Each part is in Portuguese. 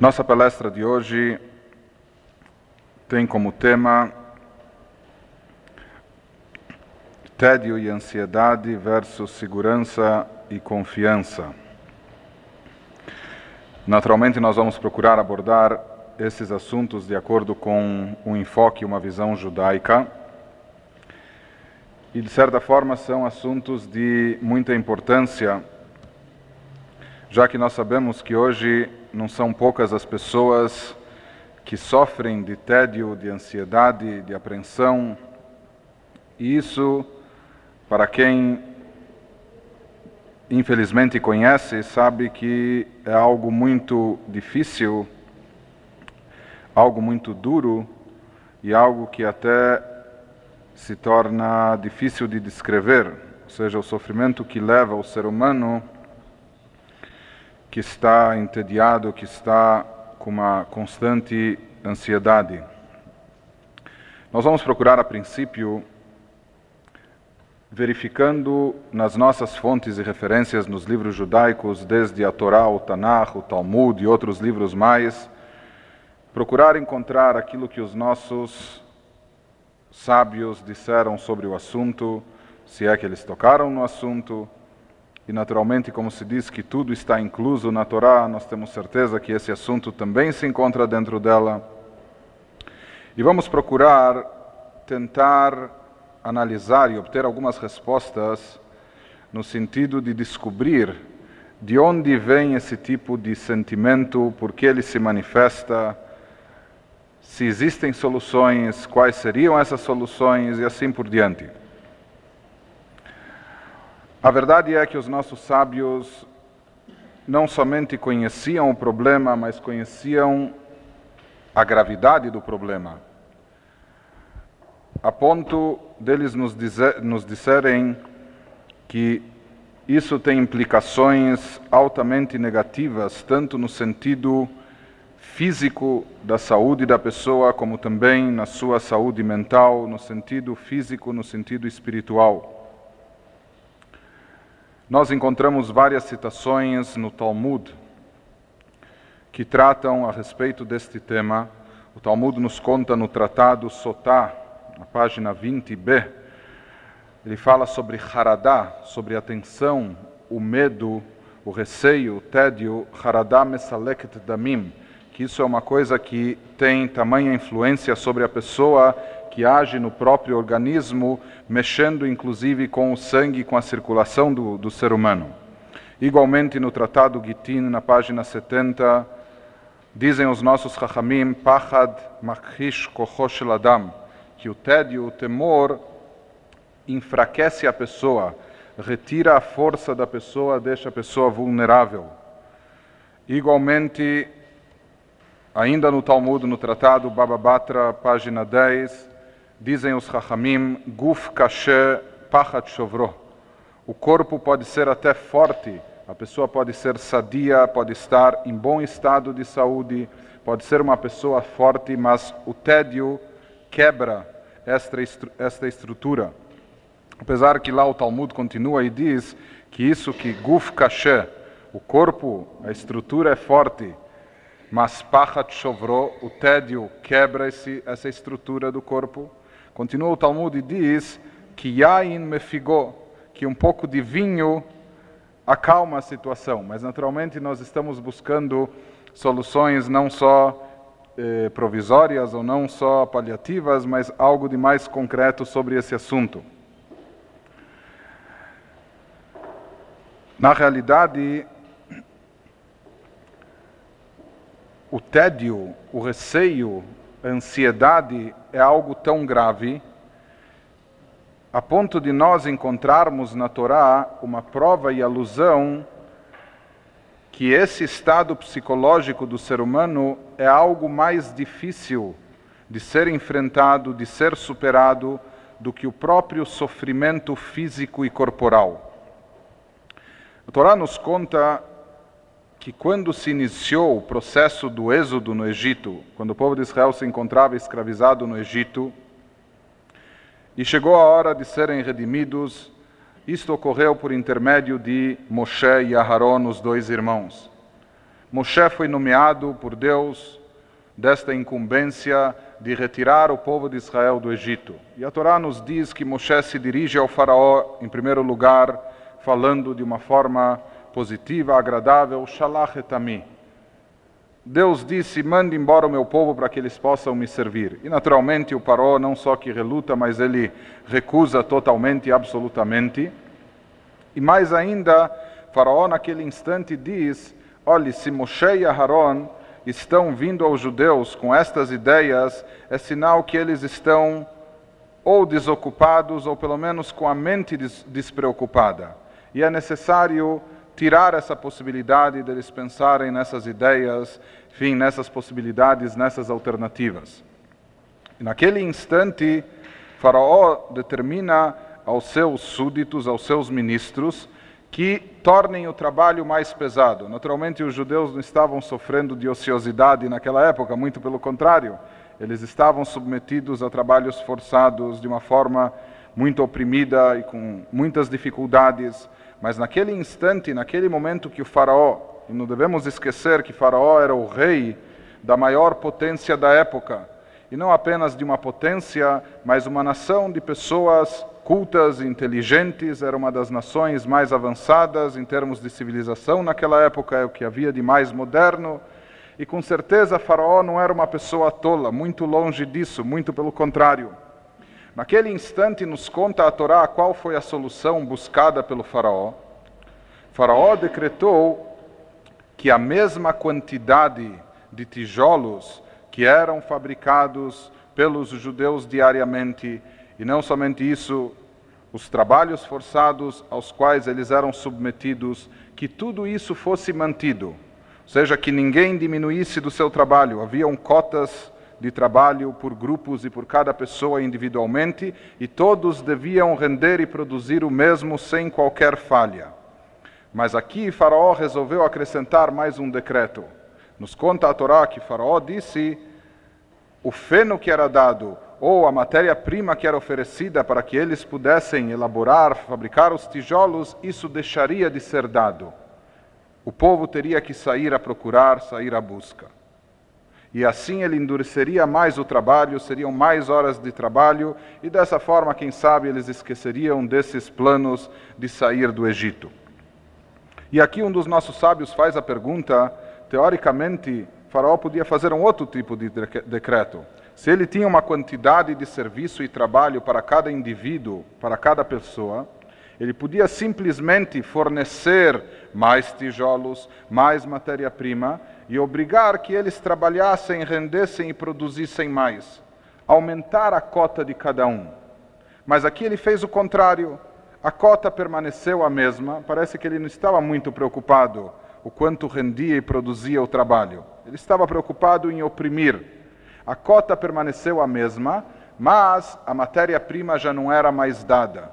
Nossa palestra de hoje tem como tema tédio e ansiedade versus segurança e confiança. Naturalmente, nós vamos procurar abordar esses assuntos de acordo com um enfoque, uma visão judaica. E, de certa forma, são assuntos de muita importância, já que nós sabemos que hoje não são poucas as pessoas que sofrem de tédio, de ansiedade, de apreensão. E isso, para quem infelizmente conhece, sabe que é algo muito difícil, algo muito duro e algo que até se torna difícil de descrever, ou seja, o sofrimento que leva o ser humano que está entediado, que está com uma constante ansiedade. Nós vamos procurar, a princípio, verificando nas nossas fontes e referências nos livros judaicos, desde a Torá, o Tanakh, o Talmud e outros livros mais, procurar encontrar aquilo que os nossos sábios disseram sobre o assunto, se é que eles tocaram no assunto, e naturalmente, como se diz que tudo está incluso na Torá, nós temos certeza que esse assunto também se encontra dentro dela. E vamos procurar tentar analisar e obter algumas respostas no sentido de descobrir de onde vem esse tipo de sentimento, por que ele se manifesta, se existem soluções, quais seriam essas soluções e assim por diante. A verdade é que os nossos sábios não somente conheciam o problema, mas conheciam a gravidade do problema, a ponto deles nos, dizer, nos disserem que isso tem implicações altamente negativas, tanto no sentido físico da saúde da pessoa, como também na sua saúde mental, no sentido físico, no sentido espiritual. Nós encontramos várias citações no Talmud que tratam a respeito deste tema. O Talmud nos conta no tratado Sotá, na página 20b, ele fala sobre Haradá, sobre a tensão, o medo, o receio, o tédio, Haradá mesaleket damim, que isso é uma coisa que tem tamanha influência sobre a pessoa que age no próprio organismo, mexendo inclusive com o sangue, com a circulação do, do ser humano. Igualmente no Tratado Gitin, na página 70, dizem os nossos Chachamim, Pachad Makhish Kochosh Adam, que o tédio, o temor, enfraquece a pessoa, retira a força da pessoa, deixa a pessoa vulnerável. Igualmente, ainda no Talmud, no Tratado Baba Batra, página 10, Dizem os Chachamim, Guf Kashe Pachat Shovro. O corpo pode ser até forte, a pessoa pode ser sadia, pode estar em bom estado de saúde, pode ser uma pessoa forte, mas o tédio quebra esta, esta estrutura. Apesar que lá o Talmud continua e diz que isso que Guf Kashe, o corpo, a estrutura é forte, mas Pachat Shovro, o tédio quebra esse, essa estrutura do corpo. Continua o Talmud e diz que Yain mefigou, que um pouco de vinho acalma a situação, mas naturalmente nós estamos buscando soluções não só eh, provisórias ou não só paliativas, mas algo de mais concreto sobre esse assunto. Na realidade, o tédio, o receio, a ansiedade é algo tão grave a ponto de nós encontrarmos na Torá uma prova e alusão que esse estado psicológico do ser humano é algo mais difícil de ser enfrentado, de ser superado, do que o próprio sofrimento físico e corporal. A Torá nos conta que quando se iniciou o processo do êxodo no Egito, quando o povo de Israel se encontrava escravizado no Egito, e chegou a hora de serem redimidos, isto ocorreu por intermédio de Moshe e Aharon, os dois irmãos. Moshe foi nomeado por Deus desta incumbência de retirar o povo de Israel do Egito. E a Torá nos diz que Moshe se dirige ao Faraó, em primeiro lugar, falando de uma forma positiva, agradável, Shalach etami. Deus disse: mande embora o meu povo para que eles possam me servir. E naturalmente o Faraó não só que reluta, mas ele recusa totalmente e absolutamente. E mais ainda, Faraó naquele instante diz: olhe, se Moshe e Aharon estão vindo aos judeus com estas ideias, é sinal que eles estão ou desocupados ou pelo menos com a mente des despreocupada. E é necessário tirar essa possibilidade deles pensarem nessas ideias, enfim, nessas possibilidades, nessas alternativas. E naquele instante, Faraó determina aos seus súditos, aos seus ministros, que tornem o trabalho mais pesado. Naturalmente, os judeus não estavam sofrendo de ociosidade naquela época, muito pelo contrário. Eles estavam submetidos a trabalhos forçados de uma forma muito oprimida e com muitas dificuldades. Mas naquele instante, naquele momento que o Faraó, e não devemos esquecer que Faraó era o rei da maior potência da época, e não apenas de uma potência, mas uma nação de pessoas cultas, inteligentes, era uma das nações mais avançadas em termos de civilização naquela época, é o que havia de mais moderno. E com certeza Faraó não era uma pessoa tola, muito longe disso, muito pelo contrário. Naquele instante nos conta a Torá qual foi a solução buscada pelo Faraó. Faraó decretou que a mesma quantidade de tijolos que eram fabricados pelos judeus diariamente e não somente isso, os trabalhos forçados aos quais eles eram submetidos, que tudo isso fosse mantido, ou seja, que ninguém diminuísse do seu trabalho. Haviam cotas de trabalho por grupos e por cada pessoa individualmente, e todos deviam render e produzir o mesmo sem qualquer falha. Mas aqui Faraó resolveu acrescentar mais um decreto. Nos conta a Torá que Faraó disse: o feno que era dado ou a matéria-prima que era oferecida para que eles pudessem elaborar, fabricar os tijolos, isso deixaria de ser dado. O povo teria que sair a procurar, sair à busca. E assim ele endureceria mais o trabalho, seriam mais horas de trabalho, e dessa forma, quem sabe, eles esqueceriam desses planos de sair do Egito. E aqui um dos nossos sábios faz a pergunta: teoricamente, Faraó podia fazer um outro tipo de decreto. Se ele tinha uma quantidade de serviço e trabalho para cada indivíduo, para cada pessoa, ele podia simplesmente fornecer mais tijolos, mais matéria-prima e obrigar que eles trabalhassem, rendessem e produzissem mais. Aumentar a cota de cada um. Mas aqui ele fez o contrário. A cota permaneceu a mesma, parece que ele não estava muito preocupado o quanto rendia e produzia o trabalho. Ele estava preocupado em oprimir a cota permaneceu a mesma, mas a matéria-prima já não era mais dada.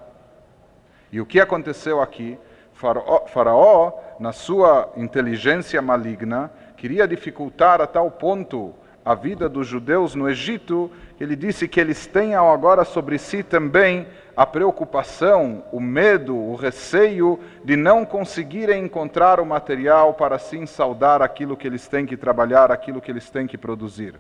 E o que aconteceu aqui? Faraó, Faraó, na sua inteligência maligna, queria dificultar a tal ponto a vida dos judeus no Egito, ele disse que eles tenham agora sobre si também a preocupação, o medo, o receio de não conseguirem encontrar o material para assim saudar aquilo que eles têm que trabalhar, aquilo que eles têm que produzir.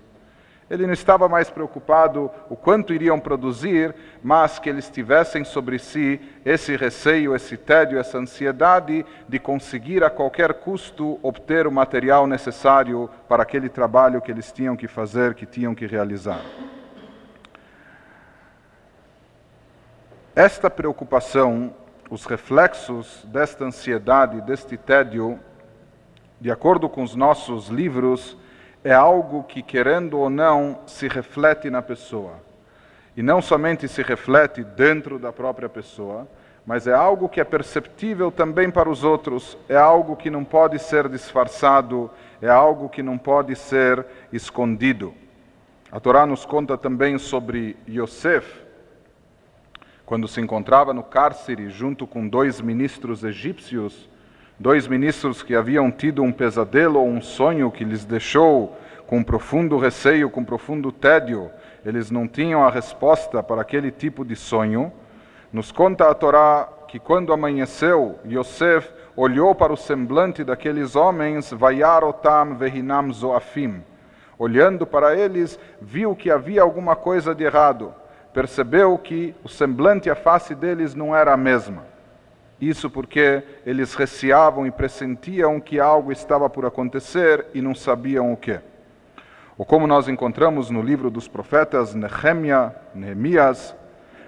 Ele não estava mais preocupado o quanto iriam produzir, mas que eles tivessem sobre si esse receio, esse tédio, essa ansiedade de conseguir a qualquer custo obter o material necessário para aquele trabalho que eles tinham que fazer, que tinham que realizar. Esta preocupação, os reflexos desta ansiedade, deste tédio, de acordo com os nossos livros, é algo que, querendo ou não, se reflete na pessoa. E não somente se reflete dentro da própria pessoa, mas é algo que é perceptível também para os outros, é algo que não pode ser disfarçado, é algo que não pode ser escondido. A Torá nos conta também sobre Yosef, quando se encontrava no cárcere junto com dois ministros egípcios, dois ministros que haviam tido um pesadelo ou um sonho que lhes deixou com profundo receio, com profundo tédio, eles não tinham a resposta para aquele tipo de sonho. Nos conta a Torá que quando amanheceu, Yosef olhou para o semblante daqueles homens, vayarotam vehinam zoafim. Olhando para eles, viu que havia alguma coisa de errado. Percebeu que o semblante e a face deles não era a mesma. Isso porque eles receavam e pressentiam que algo estava por acontecer e não sabiam o que. Ou como nós encontramos no livro dos profetas Nehemia, Nehemias,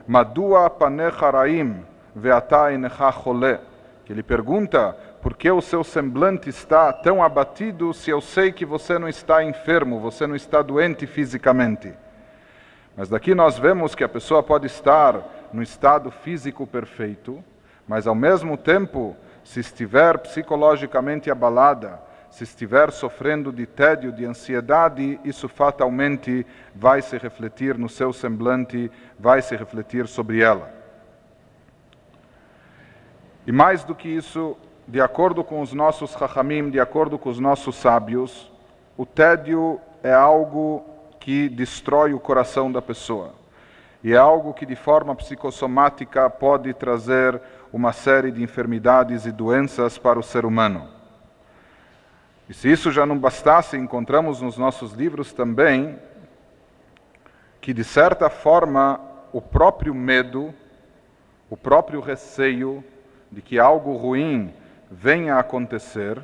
Madua panecha raim ve'ata inecha chole, que ele pergunta por que o seu semblante está tão abatido se eu sei que você não está enfermo, você não está doente fisicamente. Mas daqui nós vemos que a pessoa pode estar no estado físico perfeito, mas ao mesmo tempo, se estiver psicologicamente abalada, se estiver sofrendo de tédio, de ansiedade, isso fatalmente vai se refletir no seu semblante, vai se refletir sobre ela. E mais do que isso, de acordo com os nossos rachamim, de acordo com os nossos sábios, o tédio é algo que destrói o coração da pessoa. E é algo que, de forma psicossomática, pode trazer uma série de enfermidades e doenças para o ser humano. E se isso já não bastasse, encontramos nos nossos livros também que, de certa forma, o próprio medo, o próprio receio de que algo ruim venha a acontecer,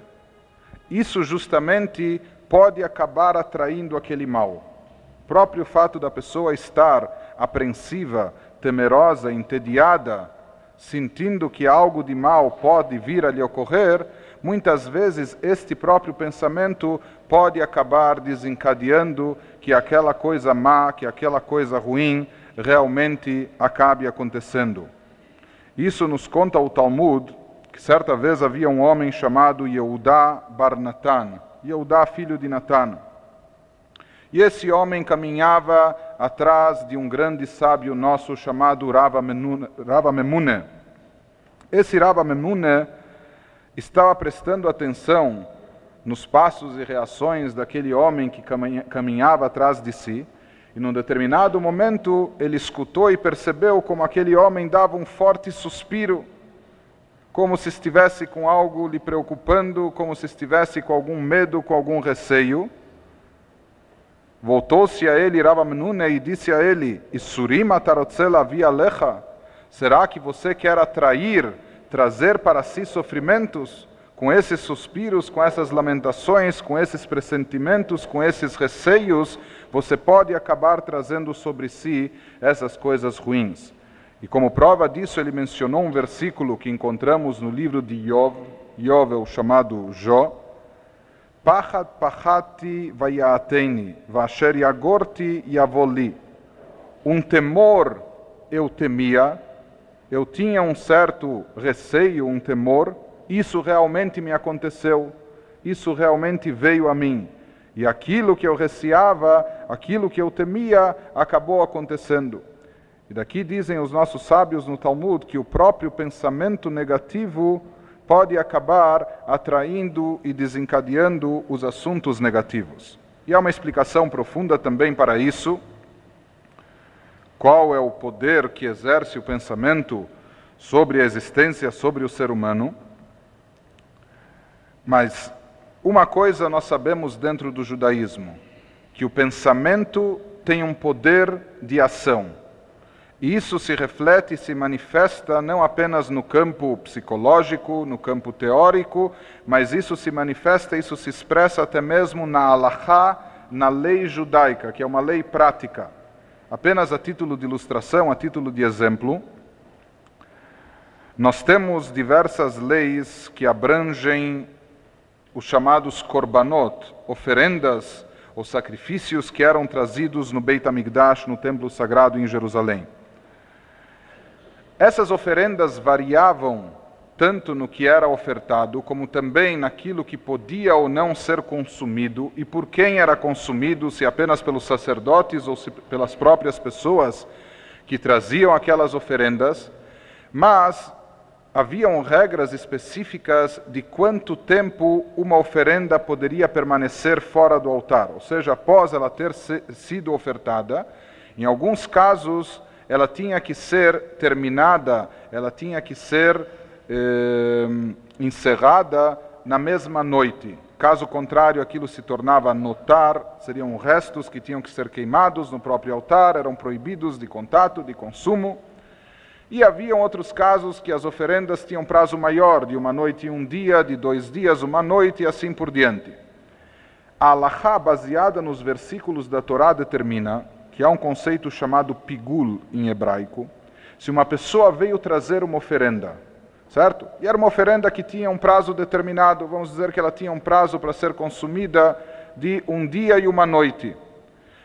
isso justamente pode acabar atraindo aquele mal. O próprio fato da pessoa estar apreensiva, temerosa, entediada, sentindo que algo de mal pode vir a lhe ocorrer, muitas vezes este próprio pensamento pode acabar desencadeando que aquela coisa má, que aquela coisa ruim realmente acabe acontecendo. Isso nos conta o Talmud, que certa vez havia um homem chamado Yehudá Barnatan, Yehudá filho de Natan. E esse homem caminhava atrás de um grande sábio nosso chamado Rava Memune. Esse Rava Memune estava prestando atenção nos passos e reações daquele homem que caminhava atrás de si, e num determinado momento ele escutou e percebeu como aquele homem dava um forte suspiro, como se estivesse com algo lhe preocupando, como se estivesse com algum medo, com algum receio. Voltou-se a ele Menune e disse a ele: Isurima tarotzela via lecha? Será que você quer atrair trazer para si sofrimentos, com esses suspiros, com essas lamentações, com esses pressentimentos, com esses receios, você pode acabar trazendo sobre si essas coisas ruins. E como prova disso, ele mencionou um versículo que encontramos no livro de Yov é o chamado Jó, Pachat pachati vayateni, vasher yagorti yavoli. Um temor eu temia, eu tinha um certo receio, um temor, isso realmente me aconteceu, isso realmente veio a mim. E aquilo que eu receava, aquilo que eu temia, acabou acontecendo. E daqui dizem os nossos sábios no Talmud que o próprio pensamento negativo pode acabar atraindo e desencadeando os assuntos negativos. E há uma explicação profunda também para isso qual é o poder que exerce o pensamento sobre a existência, sobre o ser humano. Mas uma coisa nós sabemos dentro do judaísmo, que o pensamento tem um poder de ação. E isso se reflete e se manifesta não apenas no campo psicológico, no campo teórico, mas isso se manifesta, isso se expressa até mesmo na halachá, na lei judaica, que é uma lei prática. Apenas a título de ilustração, a título de exemplo, nós temos diversas leis que abrangem os chamados korbanot, oferendas ou sacrifícios que eram trazidos no Beit HaMikdash, no templo sagrado em Jerusalém. Essas oferendas variavam tanto no que era ofertado, como também naquilo que podia ou não ser consumido e por quem era consumido, se apenas pelos sacerdotes ou pelas próprias pessoas que traziam aquelas oferendas, mas haviam regras específicas de quanto tempo uma oferenda poderia permanecer fora do altar, ou seja, após ela ter sido ofertada, em alguns casos ela tinha que ser terminada, ela tinha que ser eh, encerrada na mesma noite. Caso contrário, aquilo se tornava notar, seriam restos que tinham que ser queimados no próprio altar, eram proibidos de contato, de consumo. E haviam outros casos que as oferendas tinham prazo maior, de uma noite e um dia, de dois dias, uma noite e assim por diante. A Allahá, baseada nos versículos da Torá, determina que há um conceito chamado pigul em hebraico. Se uma pessoa veio trazer uma oferenda, certo? E era uma oferenda que tinha um prazo determinado, vamos dizer que ela tinha um prazo para ser consumida de um dia e uma noite.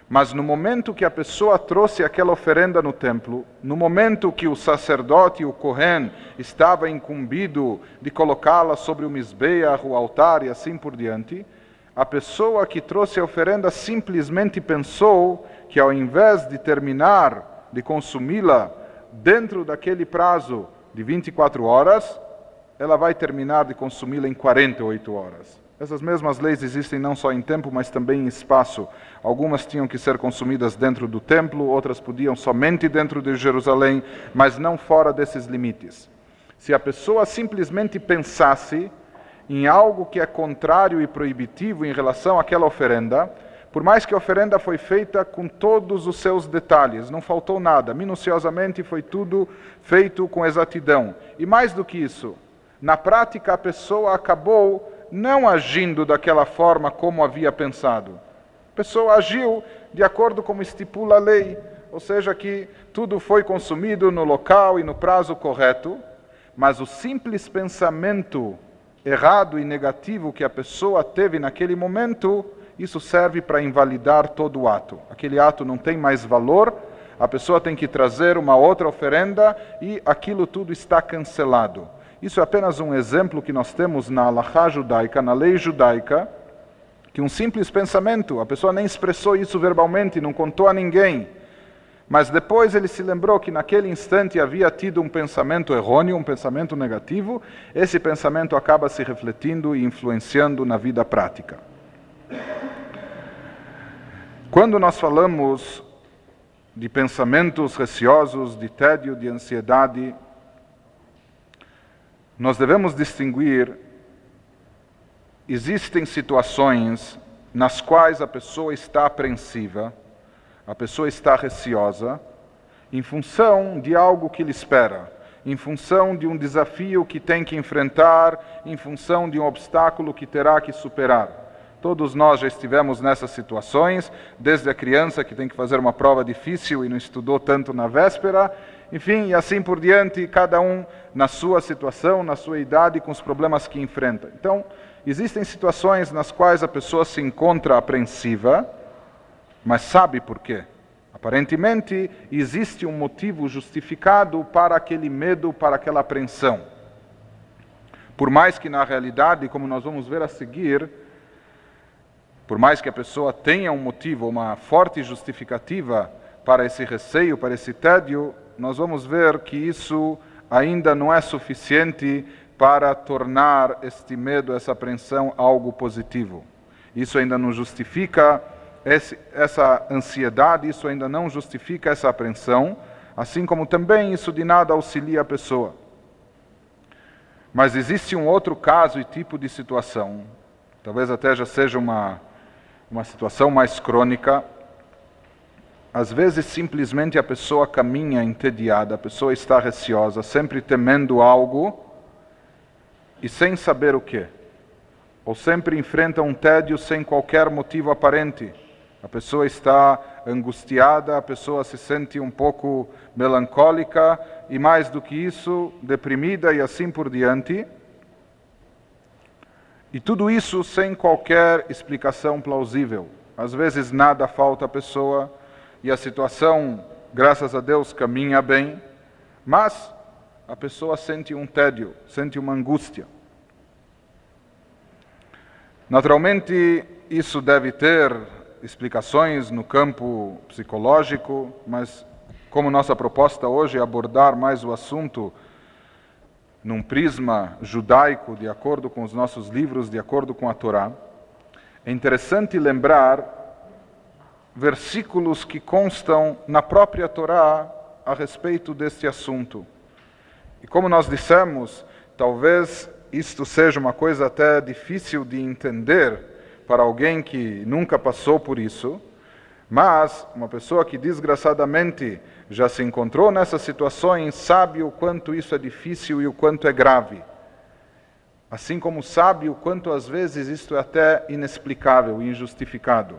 Mas no momento que a pessoa trouxe aquela oferenda no templo, no momento que o sacerdote, o Kohen, estava incumbido de colocá-la sobre o misbeach, o altar e assim por diante, a pessoa que trouxe a oferenda simplesmente pensou que ao invés de terminar de consumi-la dentro daquele prazo de 24 horas, ela vai terminar de consumi-la em 48 horas. Essas mesmas leis existem não só em tempo, mas também em espaço. Algumas tinham que ser consumidas dentro do templo, outras podiam somente dentro de Jerusalém, mas não fora desses limites. Se a pessoa simplesmente pensasse em algo que é contrário e proibitivo em relação àquela oferenda, por mais que a oferenda foi feita com todos os seus detalhes, não faltou nada, minuciosamente foi tudo feito com exatidão. E mais do que isso, na prática a pessoa acabou não agindo daquela forma como havia pensado. A pessoa agiu de acordo com estipula a lei, ou seja, que tudo foi consumido no local e no prazo correto, mas o simples pensamento errado e negativo que a pessoa teve naquele momento isso serve para invalidar todo o ato. Aquele ato não tem mais valor, a pessoa tem que trazer uma outra oferenda e aquilo tudo está cancelado. Isso é apenas um exemplo que nós temos na Allahá judaica, na lei judaica, que um simples pensamento, a pessoa nem expressou isso verbalmente, não contou a ninguém, mas depois ele se lembrou que naquele instante havia tido um pensamento errôneo, um pensamento negativo, esse pensamento acaba se refletindo e influenciando na vida prática. Quando nós falamos de pensamentos receosos, de tédio, de ansiedade, nós devemos distinguir existem situações nas quais a pessoa está apreensiva, a pessoa está receosa, em função de algo que lhe espera, em função de um desafio que tem que enfrentar, em função de um obstáculo que terá que superar. Todos nós já estivemos nessas situações, desde a criança que tem que fazer uma prova difícil e não estudou tanto na véspera, enfim, e assim por diante, cada um na sua situação, na sua idade, com os problemas que enfrenta. Então, existem situações nas quais a pessoa se encontra apreensiva, mas sabe por quê. Aparentemente, existe um motivo justificado para aquele medo, para aquela apreensão. Por mais que na realidade, como nós vamos ver a seguir, por mais que a pessoa tenha um motivo, uma forte justificativa para esse receio, para esse tédio, nós vamos ver que isso ainda não é suficiente para tornar este medo, essa apreensão algo positivo. Isso ainda não justifica esse, essa ansiedade, isso ainda não justifica essa apreensão, assim como também isso de nada auxilia a pessoa. Mas existe um outro caso e tipo de situação, talvez até já seja uma uma situação mais crônica, às vezes simplesmente a pessoa caminha entediada, a pessoa está receosa, sempre temendo algo e sem saber o que. Ou sempre enfrenta um tédio sem qualquer motivo aparente. A pessoa está angustiada, a pessoa se sente um pouco melancólica e, mais do que isso, deprimida e assim por diante. E tudo isso sem qualquer explicação plausível. Às vezes nada falta à pessoa e a situação, graças a Deus, caminha bem, mas a pessoa sente um tédio, sente uma angústia. Naturalmente, isso deve ter explicações no campo psicológico, mas como nossa proposta hoje é abordar mais o assunto num prisma judaico, de acordo com os nossos livros, de acordo com a Torá, é interessante lembrar versículos que constam na própria Torá a respeito deste assunto. E como nós dissemos, talvez isto seja uma coisa até difícil de entender para alguém que nunca passou por isso, mas uma pessoa que desgraçadamente já se encontrou nessas situações sabe o quanto isso é difícil e o quanto é grave. Assim como sabe o quanto às vezes isto é até inexplicável e injustificado.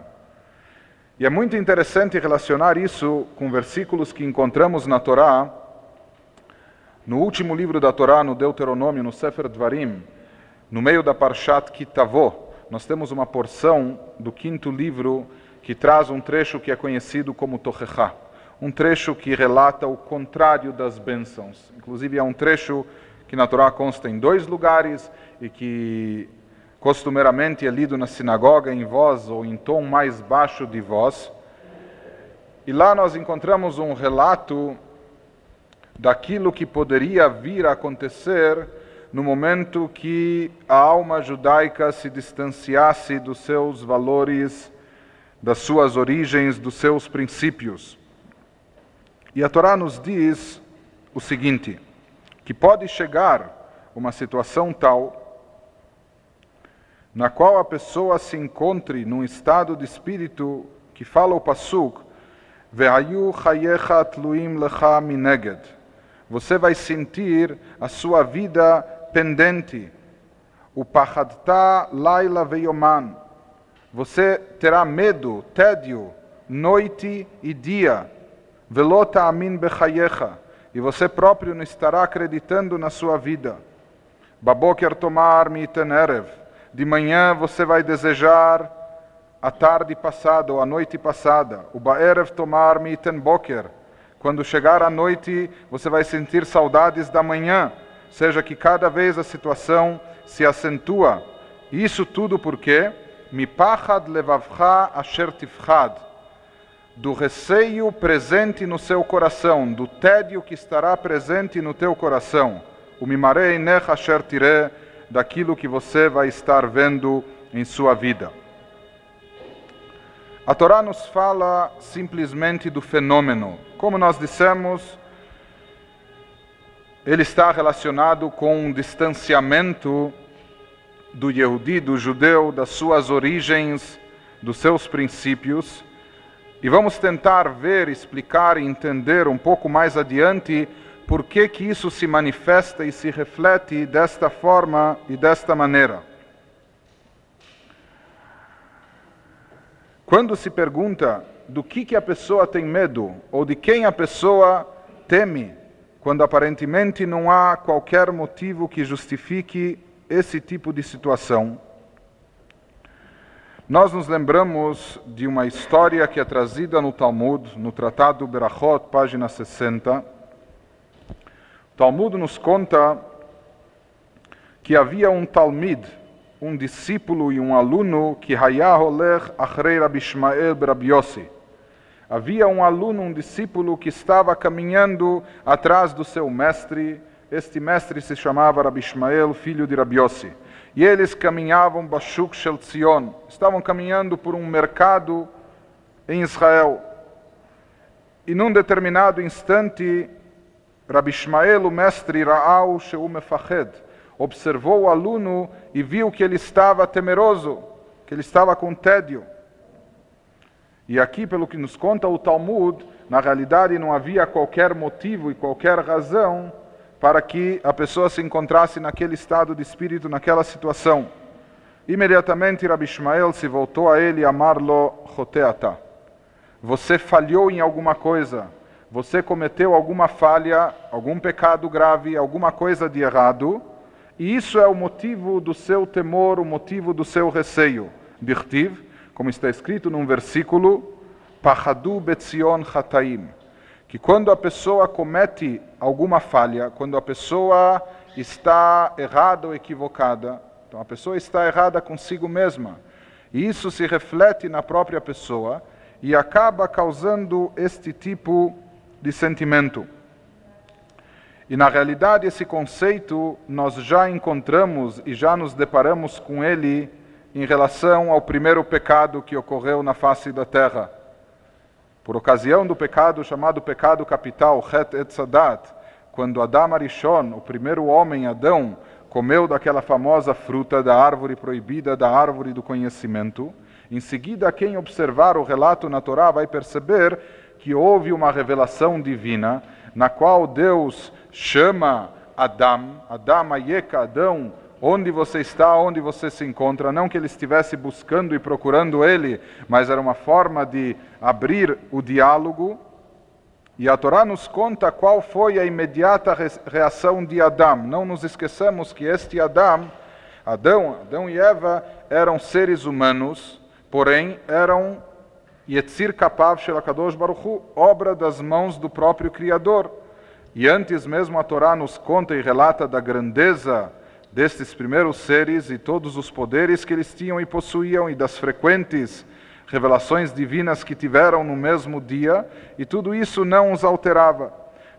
E é muito interessante relacionar isso com versículos que encontramos na Torá, no último livro da Torá, no Deuteronômio, no Sefer Dvarim, no meio da Parshat Kitavó, nós temos uma porção do quinto livro que traz um trecho que é conhecido como Tochechá, um trecho que relata o contrário das bênçãos. Inclusive é um trecho que na Torá consta em dois lugares e que costumeiramente é lido na sinagoga em voz ou em tom mais baixo de voz. E lá nós encontramos um relato daquilo que poderia vir a acontecer no momento que a alma judaica se distanciasse dos seus valores das suas origens, dos seus princípios. E a Torá nos diz o seguinte: que pode chegar uma situação tal na qual a pessoa se encontre num estado de espírito que fala o Passuk, Ve'ayu chayecha tluim lecha mineged. Você vai sentir a sua vida pendente. O pachadta laila veyoman você terá medo, tédio, noite e dia. Velota amin bechayecha. E você próprio não estará acreditando na sua vida. Baboker tomar miten erev. De manhã você vai desejar a tarde passada ou a noite passada. O baerev tomar miten boker. Quando chegar a noite, você vai sentir saudades da manhã. Seja que cada vez a situação se acentua. Isso tudo por quê? Mipachad levavcha asher tifchad, do receio presente no seu coração, do tédio que estará presente no teu coração. O mimarei nech asher tire, daquilo que você vai estar vendo em sua vida. A Torá nos fala simplesmente do fenômeno. Como nós dissemos, ele está relacionado com um distanciamento do Yehudi, do judeu, das suas origens, dos seus princípios. E vamos tentar ver, explicar e entender um pouco mais adiante por que, que isso se manifesta e se reflete desta forma e desta maneira. Quando se pergunta do que, que a pessoa tem medo ou de quem a pessoa teme, quando aparentemente não há qualquer motivo que justifique esse tipo de situação, nós nos lembramos de uma história que é trazida no Talmud, no Tratado Berachot, página 60. O Talmud nos conta que havia um Talmid, um discípulo e um aluno que Hayaholech Achrei Rabi Ishmael Berabiosi. Havia um aluno, um discípulo que estava caminhando atrás do seu mestre, este mestre se chamava Rabi Ishmael, filho de Rabi Yossi. E eles caminhavam Bashuk Shel Tzion, estavam caminhando por um mercado em Israel. E num determinado instante, Rabi Ishmael, o mestre Ra'au Sheu Mefached, observou o aluno e viu que ele estava temeroso, que ele estava com tédio. E aqui, pelo que nos conta o Talmud, na realidade não havia qualquer motivo e qualquer razão para que a pessoa se encontrasse naquele estado de espírito, naquela situação. Imediatamente Rabi Ishmael se voltou a ele e amarlo Joteata. Você falhou em alguma coisa, você cometeu alguma falha, algum pecado grave, alguma coisa de errado, e isso é o motivo do seu temor, o motivo do seu receio. Dirtiv, como está escrito num versículo, Pachadu Betzion Chataim que quando a pessoa comete alguma falha, quando a pessoa está errada ou equivocada, então a pessoa está errada consigo mesma, e isso se reflete na própria pessoa e acaba causando este tipo de sentimento. E na realidade, esse conceito nós já encontramos e já nos deparamos com ele em relação ao primeiro pecado que ocorreu na face da terra por ocasião do pecado chamado pecado capital, Het et Sadat, quando Adam Arishon, o primeiro homem, Adão, comeu daquela famosa fruta da árvore proibida, da árvore do conhecimento, em seguida, quem observar o relato na Torá vai perceber que houve uma revelação divina na qual Deus chama Adão, Adão, Ayeka, Adão, onde você está, onde você se encontra. Não que ele estivesse buscando e procurando ele, mas era uma forma de abrir o diálogo. E a Torá nos conta qual foi a imediata reação de Adão. Não nos esqueçamos que este Adão, Adão, Adão e Eva eram seres humanos porém eram Yetzir Kapav Shelakadosh Baruchu, obra das mãos do próprio Criador. E antes mesmo a Torá nos conta e relata da grandeza destes primeiros seres e todos os poderes que eles tinham e possuíam e das frequentes revelações divinas que tiveram no mesmo dia, e tudo isso não os alterava.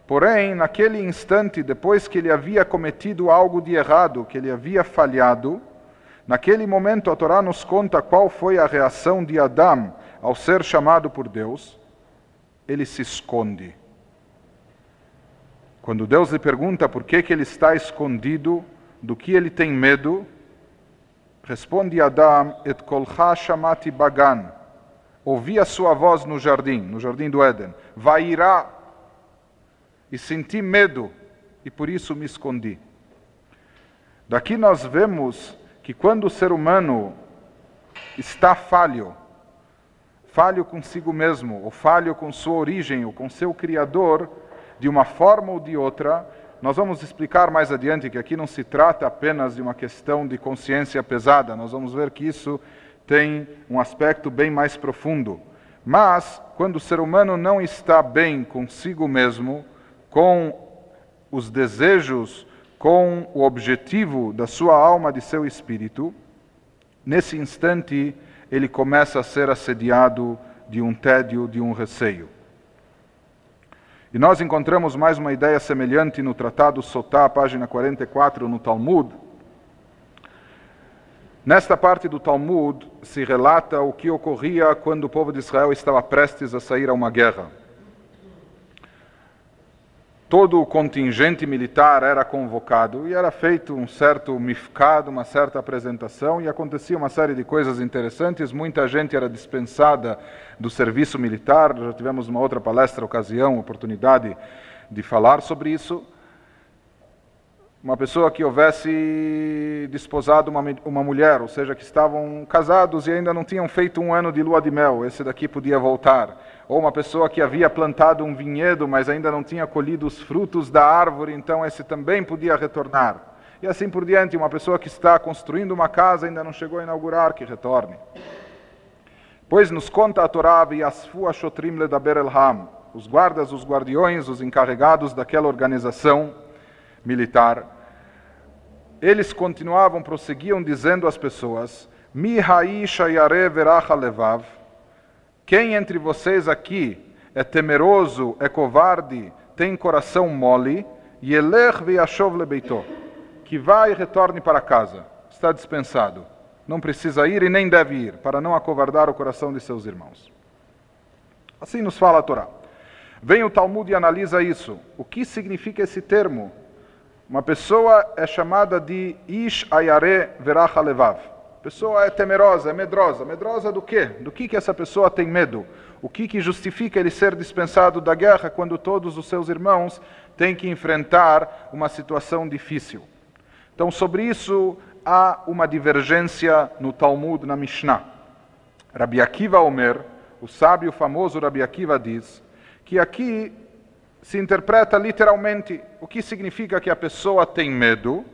Porém, naquele instante, depois que ele havia cometido algo de errado, que ele havia falhado, Naquele momento, a Torá nos conta qual foi a reação de Adão ao ser chamado por Deus. Ele se esconde. Quando Deus lhe pergunta por que, que ele está escondido, do que ele tem medo, responde Adão: Et kolcha shamati bagan. Ouvi a sua voz no jardim, no jardim do Éden. Vairá. E senti medo, e por isso me escondi. Daqui nós vemos que quando o ser humano está falho, falho consigo mesmo, ou falho com sua origem, ou com seu Criador, de uma forma ou de outra, nós vamos explicar mais adiante que aqui não se trata apenas de uma questão de consciência pesada, nós vamos ver que isso tem um aspecto bem mais profundo. Mas, quando o ser humano não está bem consigo mesmo, com os desejos com o objetivo da sua alma, de seu espírito, nesse instante ele começa a ser assediado de um tédio, de um receio. E nós encontramos mais uma ideia semelhante no Tratado Sotá, página 44, no Talmud. Nesta parte do Talmud se relata o que ocorria quando o povo de Israel estava prestes a sair a uma guerra todo o contingente militar era convocado e era feito um certo mifcado, uma certa apresentação e acontecia uma série de coisas interessantes. Muita gente era dispensada do serviço militar. Já tivemos uma outra palestra, ocasião, oportunidade de falar sobre isso. Uma pessoa que houvesse desposado uma, uma mulher, ou seja, que estavam casados e ainda não tinham feito um ano de lua de mel, esse daqui podia voltar ou uma pessoa que havia plantado um vinhedo, mas ainda não tinha colhido os frutos da árvore, então esse também podia retornar. E assim por diante, uma pessoa que está construindo uma casa ainda não chegou a inaugurar, que retorne. Pois nos conta a Torá, Yasfu Ashotrim Ledaber Elham, os guardas, os guardiões, os encarregados daquela organização militar, eles continuavam, prosseguiam dizendo às pessoas, Mi Hai Shayare Verach Levav, quem entre vocês aqui é temeroso, é covarde, tem coração mole, que vai e retorne para casa, está dispensado. Não precisa ir e nem deve ir, para não acovardar o coração de seus irmãos. Assim nos fala a Torá. Vem o Talmud e analisa isso. O que significa esse termo? Uma pessoa é chamada de Ish Ayare Verach Levav pessoa é temerosa, é medrosa. Medrosa do quê? Do que, que essa pessoa tem medo? O que, que justifica ele ser dispensado da guerra quando todos os seus irmãos têm que enfrentar uma situação difícil? Então, sobre isso há uma divergência no Talmud, na Mishnah. Rabi Akiva Omer, o sábio famoso Rabi Akiva, diz que aqui se interpreta literalmente o que significa que a pessoa tem medo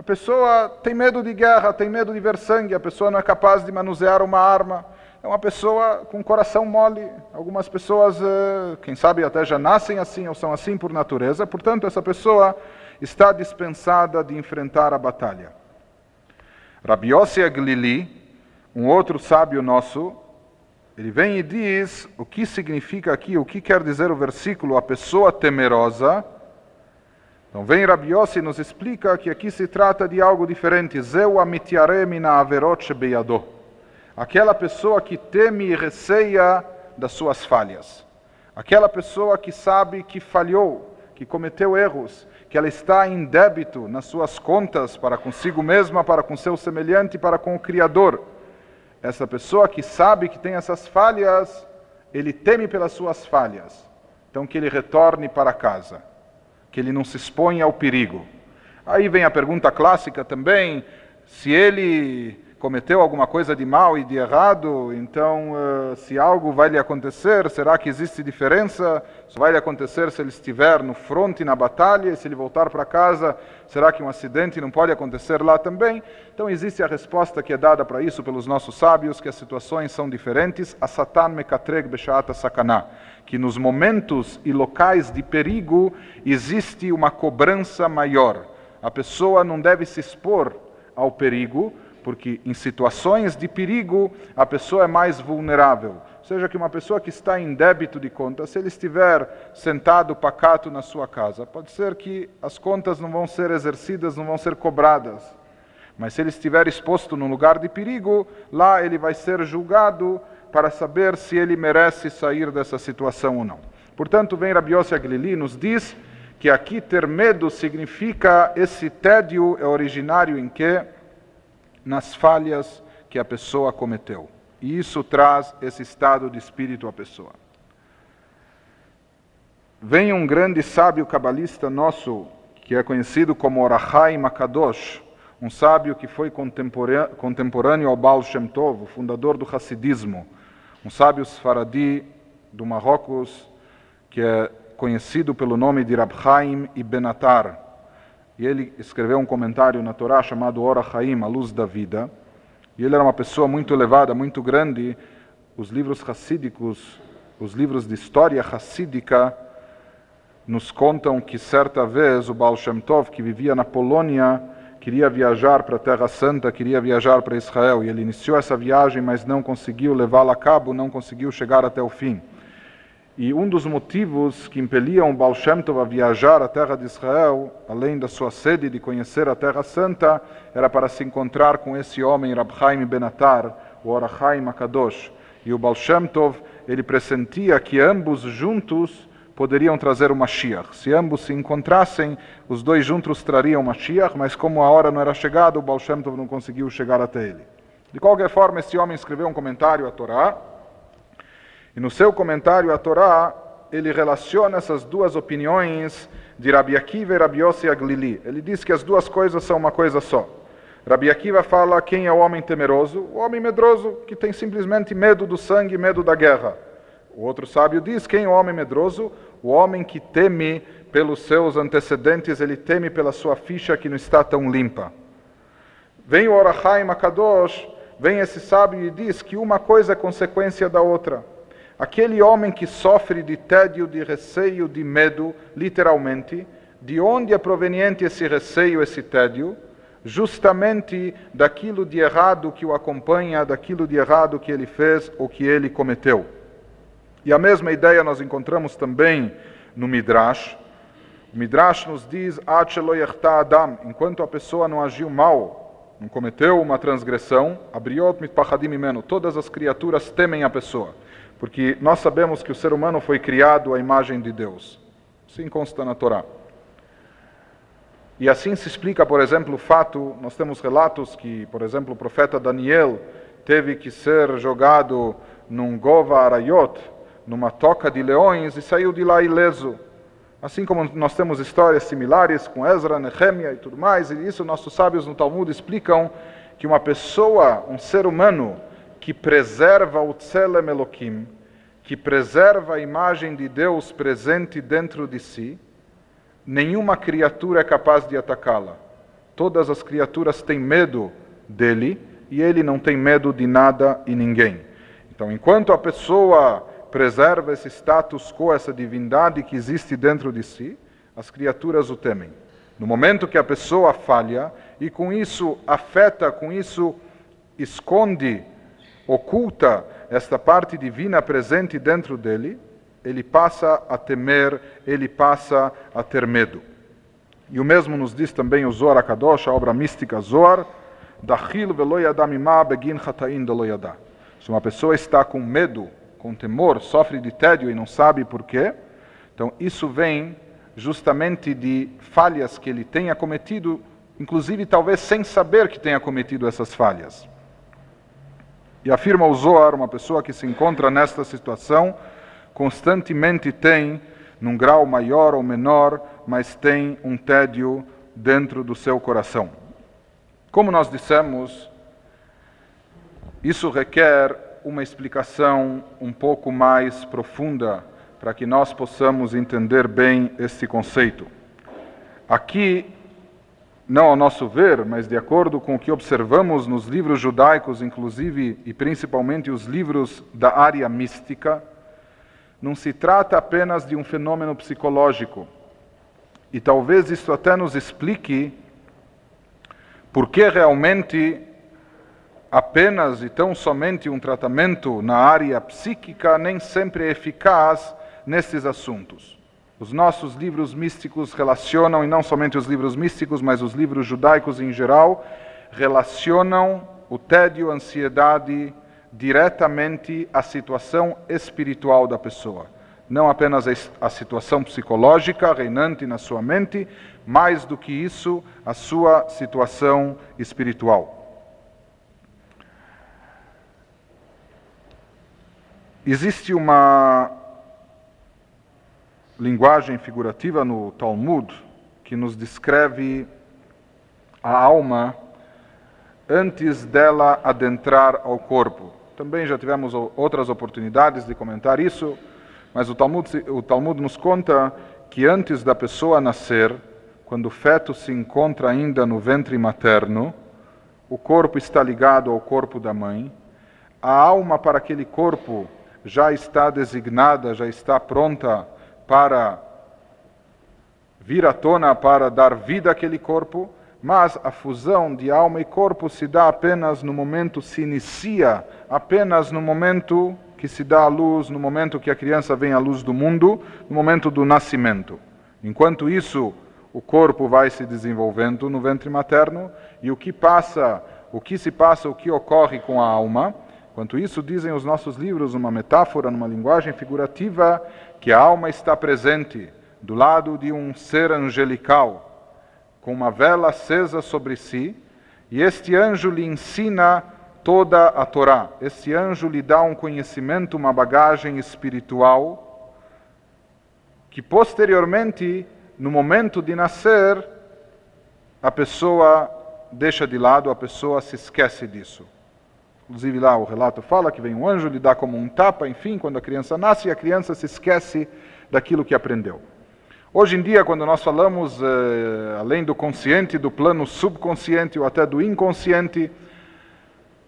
a pessoa tem medo de guerra, tem medo de ver sangue, a pessoa não é capaz de manusear uma arma. É uma pessoa com coração mole. Algumas pessoas, eh, quem sabe, até já nascem assim ou são assim por natureza. Portanto, essa pessoa está dispensada de enfrentar a batalha. Rabi Yossi Aglili, um outro sábio nosso, ele vem e diz o que significa aqui, o que quer dizer o versículo, a pessoa temerosa então vem Rabi Yossi e nos explica que aqui se trata de algo diferente. Zeu amitiaremi na averot beyado. Aquela pessoa que teme e receia das suas falhas. Aquela pessoa que sabe que falhou, que cometeu erros, que ela está em débito nas suas contas para consigo mesma, para com seu semelhante, para com o Criador. Essa pessoa que sabe que tem essas falhas, ele teme pelas suas falhas. Então que ele retorne para casa, que ele não se exponha ao perigo. Aí vem a pergunta clássica também, se ele cometeu alguma coisa de mal e de errado, então uh, se algo vai lhe acontecer, será que existe diferença? Isso vai lhe acontecer se ele estiver no fronte na batalha, e se ele voltar para casa, será que um acidente não pode acontecer lá também? Então existe a resposta que é dada para isso pelos nossos sábios, que as situações são diferentes. A Satan mekatreg beshaata sakana, que nos momentos e locais de perigo existe uma cobrança maior. A pessoa não deve se expor ao perigo, porque em situações de perigo a pessoa é mais vulnerável. Ou seja, que uma pessoa que está em débito de contas, se ele estiver sentado pacato na sua casa, pode ser que as contas não vão ser exercidas, não vão ser cobradas. Mas se ele estiver exposto num lugar de perigo, lá ele vai ser julgado para saber se ele merece sair dessa situação ou não. Portanto, vem Rabi Yossi Aglili nos diz que aqui ter medo significa esse tédio é originário em que nas falhas que a pessoa cometeu. E isso traz esse estado de espírito à pessoa. Vem um grande sábio cabalista nosso, que é conhecido como Orahai Makadosh, um sábio que foi contemporâneo ao Baal Shem Tov, o fundador do Hassidismo, um sábio Sfaradi do Marrocos, que é conhecido pelo nome de Rabhaim Ibn Atar, e ele escreveu um comentário na Torá chamado Ora Haim, a luz da vida. E ele era uma pessoa muito elevada, muito grande. Os livros racídicos, os livros de história racídica, nos contam que certa vez o Baal Shem Tov, que vivia na Polônia, queria viajar para a Terra Santa, queria viajar para Israel. E ele iniciou essa viagem, mas não conseguiu levá-la a cabo, não conseguiu chegar até o fim. E um dos motivos que impeliam Baal Shem Tov a viajar à terra de Israel, além da sua sede de conhecer a Terra Santa, era para se encontrar com esse homem, Rab Chaim Benatar, o Orachaim Akadosh. E o Baal Shem Tov, ele pressentia que ambos juntos poderiam trazer o Mashiach. Se ambos se encontrassem, os dois juntos trariam o Mashiach, mas como a hora não era chegada, o Baal Shem Tov não conseguiu chegar até ele. De qualquer forma, esse homem escreveu um comentário à Torá, e no seu comentário à Torá, ele relaciona essas duas opiniões de Rabi Akiva e Rabi Yossi Aglili. Ele diz que as duas coisas são uma coisa só. Rabi Akiva fala quem é o homem temeroso? O homem medroso que tem simplesmente medo do sangue, medo da guerra. O outro sábio diz quem é o homem medroso? O homem que teme pelos seus antecedentes, ele teme pela sua ficha que não está tão limpa. Vem o Orachaim Akadosh, vem esse sábio e diz que uma coisa é consequência da outra. Aquele homem que sofre de tédio, de receio, de medo, literalmente, de onde é proveniente esse receio, esse tédio? Justamente daquilo de errado que o acompanha, daquilo de errado que ele fez ou que ele cometeu. E a mesma ideia nós encontramos também no Midrash. O Midrash nos diz: Adam, enquanto a pessoa não agiu mal, não cometeu uma transgressão, abriot mitpachadim imenu, todas as criaturas temem a pessoa. Porque nós sabemos que o ser humano foi criado à imagem de Deus. Assim consta na Torá. E assim se explica, por exemplo, o fato, nós temos relatos que, por exemplo, o profeta Daniel teve que ser jogado num gova arayot, numa toca de leões, e saiu de lá ileso. Assim como nós temos histórias similares com Ezra, Nehemia e tudo mais, e isso nossos sábios no Talmud explicam que uma pessoa, um ser humano, que preserva o Tselem Elohim, que preserva a imagem de Deus presente dentro de si, nenhuma criatura é capaz de atacá-la. Todas as criaturas têm medo dele e ele não tem medo de nada e ninguém. Então, enquanto a pessoa preserva esse status quo, essa divindade que existe dentro de si, as criaturas o temem. No momento que a pessoa falha e com isso afeta, com isso esconde oculta esta parte divina presente dentro dele, ele passa a temer, ele passa a ter medo. E o mesmo nos diz também o Zohar Akadosh, a obra mística Zohar, Dachil veloyadamimah begin deloyadá. Se uma pessoa está com medo, com temor, sofre de tédio e não sabe por quê, então isso vem justamente de falhas que ele tenha cometido, inclusive talvez sem saber que tenha cometido essas falhas. E afirma o Zohar, uma pessoa que se encontra nesta situação, constantemente tem, num grau maior ou menor, mas tem um tédio dentro do seu coração. Como nós dissemos, isso requer uma explicação um pouco mais profunda para que nós possamos entender bem este conceito. Aqui, não ao nosso ver, mas de acordo com o que observamos nos livros judaicos, inclusive e principalmente os livros da área mística, não se trata apenas de um fenômeno psicológico. E talvez isso até nos explique por que realmente apenas e tão somente um tratamento na área psíquica nem sempre é eficaz nestes assuntos. Os nossos livros místicos relacionam, e não somente os livros místicos, mas os livros judaicos em geral, relacionam o tédio, a ansiedade diretamente à situação espiritual da pessoa. Não apenas a situação psicológica reinante na sua mente, mais do que isso, a sua situação espiritual. Existe uma linguagem figurativa no Talmud que nos descreve a alma antes dela adentrar ao corpo. Também já tivemos outras oportunidades de comentar isso, mas o Talmud, o Talmud nos conta que antes da pessoa nascer, quando o feto se encontra ainda no ventre materno, o corpo está ligado ao corpo da mãe, a alma para aquele corpo já está designada, já está pronta para vir à tona, para dar vida àquele corpo, mas a fusão de alma e corpo se dá apenas no momento, se inicia apenas no momento que se dá à luz, no momento que a criança vem à luz do mundo, no momento do nascimento. Enquanto isso, o corpo vai se desenvolvendo no ventre materno e o que passa, o que se passa, o que ocorre com a alma, Quanto isso, dizem os nossos livros, uma metáfora, numa linguagem figurativa, que a alma está presente do lado de um ser angelical, com uma vela acesa sobre si, e este anjo lhe ensina toda a Torá. Este anjo lhe dá um conhecimento, uma bagagem espiritual, que posteriormente, no momento de nascer, a pessoa deixa de lado, a pessoa se esquece disso. Inclusive lá o relato fala que vem um anjo, lhe dá como um tapa, enfim, quando a criança nasce e a criança se esquece daquilo que aprendeu. Hoje em dia, quando nós falamos, eh, além do consciente, do plano subconsciente ou até do inconsciente,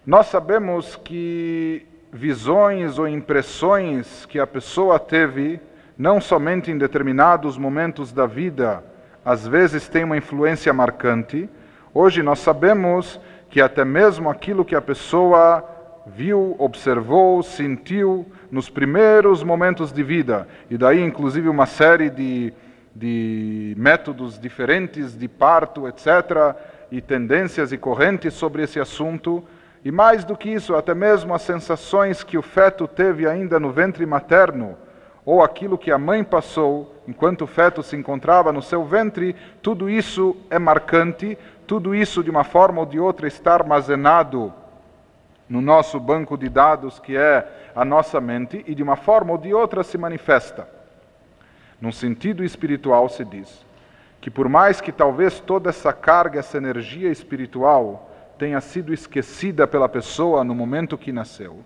nós sabemos que visões ou impressões que a pessoa teve, não somente em determinados momentos da vida, às vezes tem uma influência marcante. Hoje nós sabemos que até mesmo aquilo que a pessoa viu, observou, sentiu nos primeiros momentos de vida, e daí inclusive uma série de, de métodos diferentes de parto, etc., e tendências e correntes sobre esse assunto, e mais do que isso, até mesmo as sensações que o feto teve ainda no ventre materno, ou aquilo que a mãe passou enquanto o feto se encontrava no seu ventre, tudo isso é marcante, tudo isso, de uma forma ou de outra, está armazenado no nosso banco de dados, que é a nossa mente, e de uma forma ou de outra se manifesta. Num sentido espiritual, se diz que, por mais que talvez toda essa carga, essa energia espiritual tenha sido esquecida pela pessoa no momento que nasceu,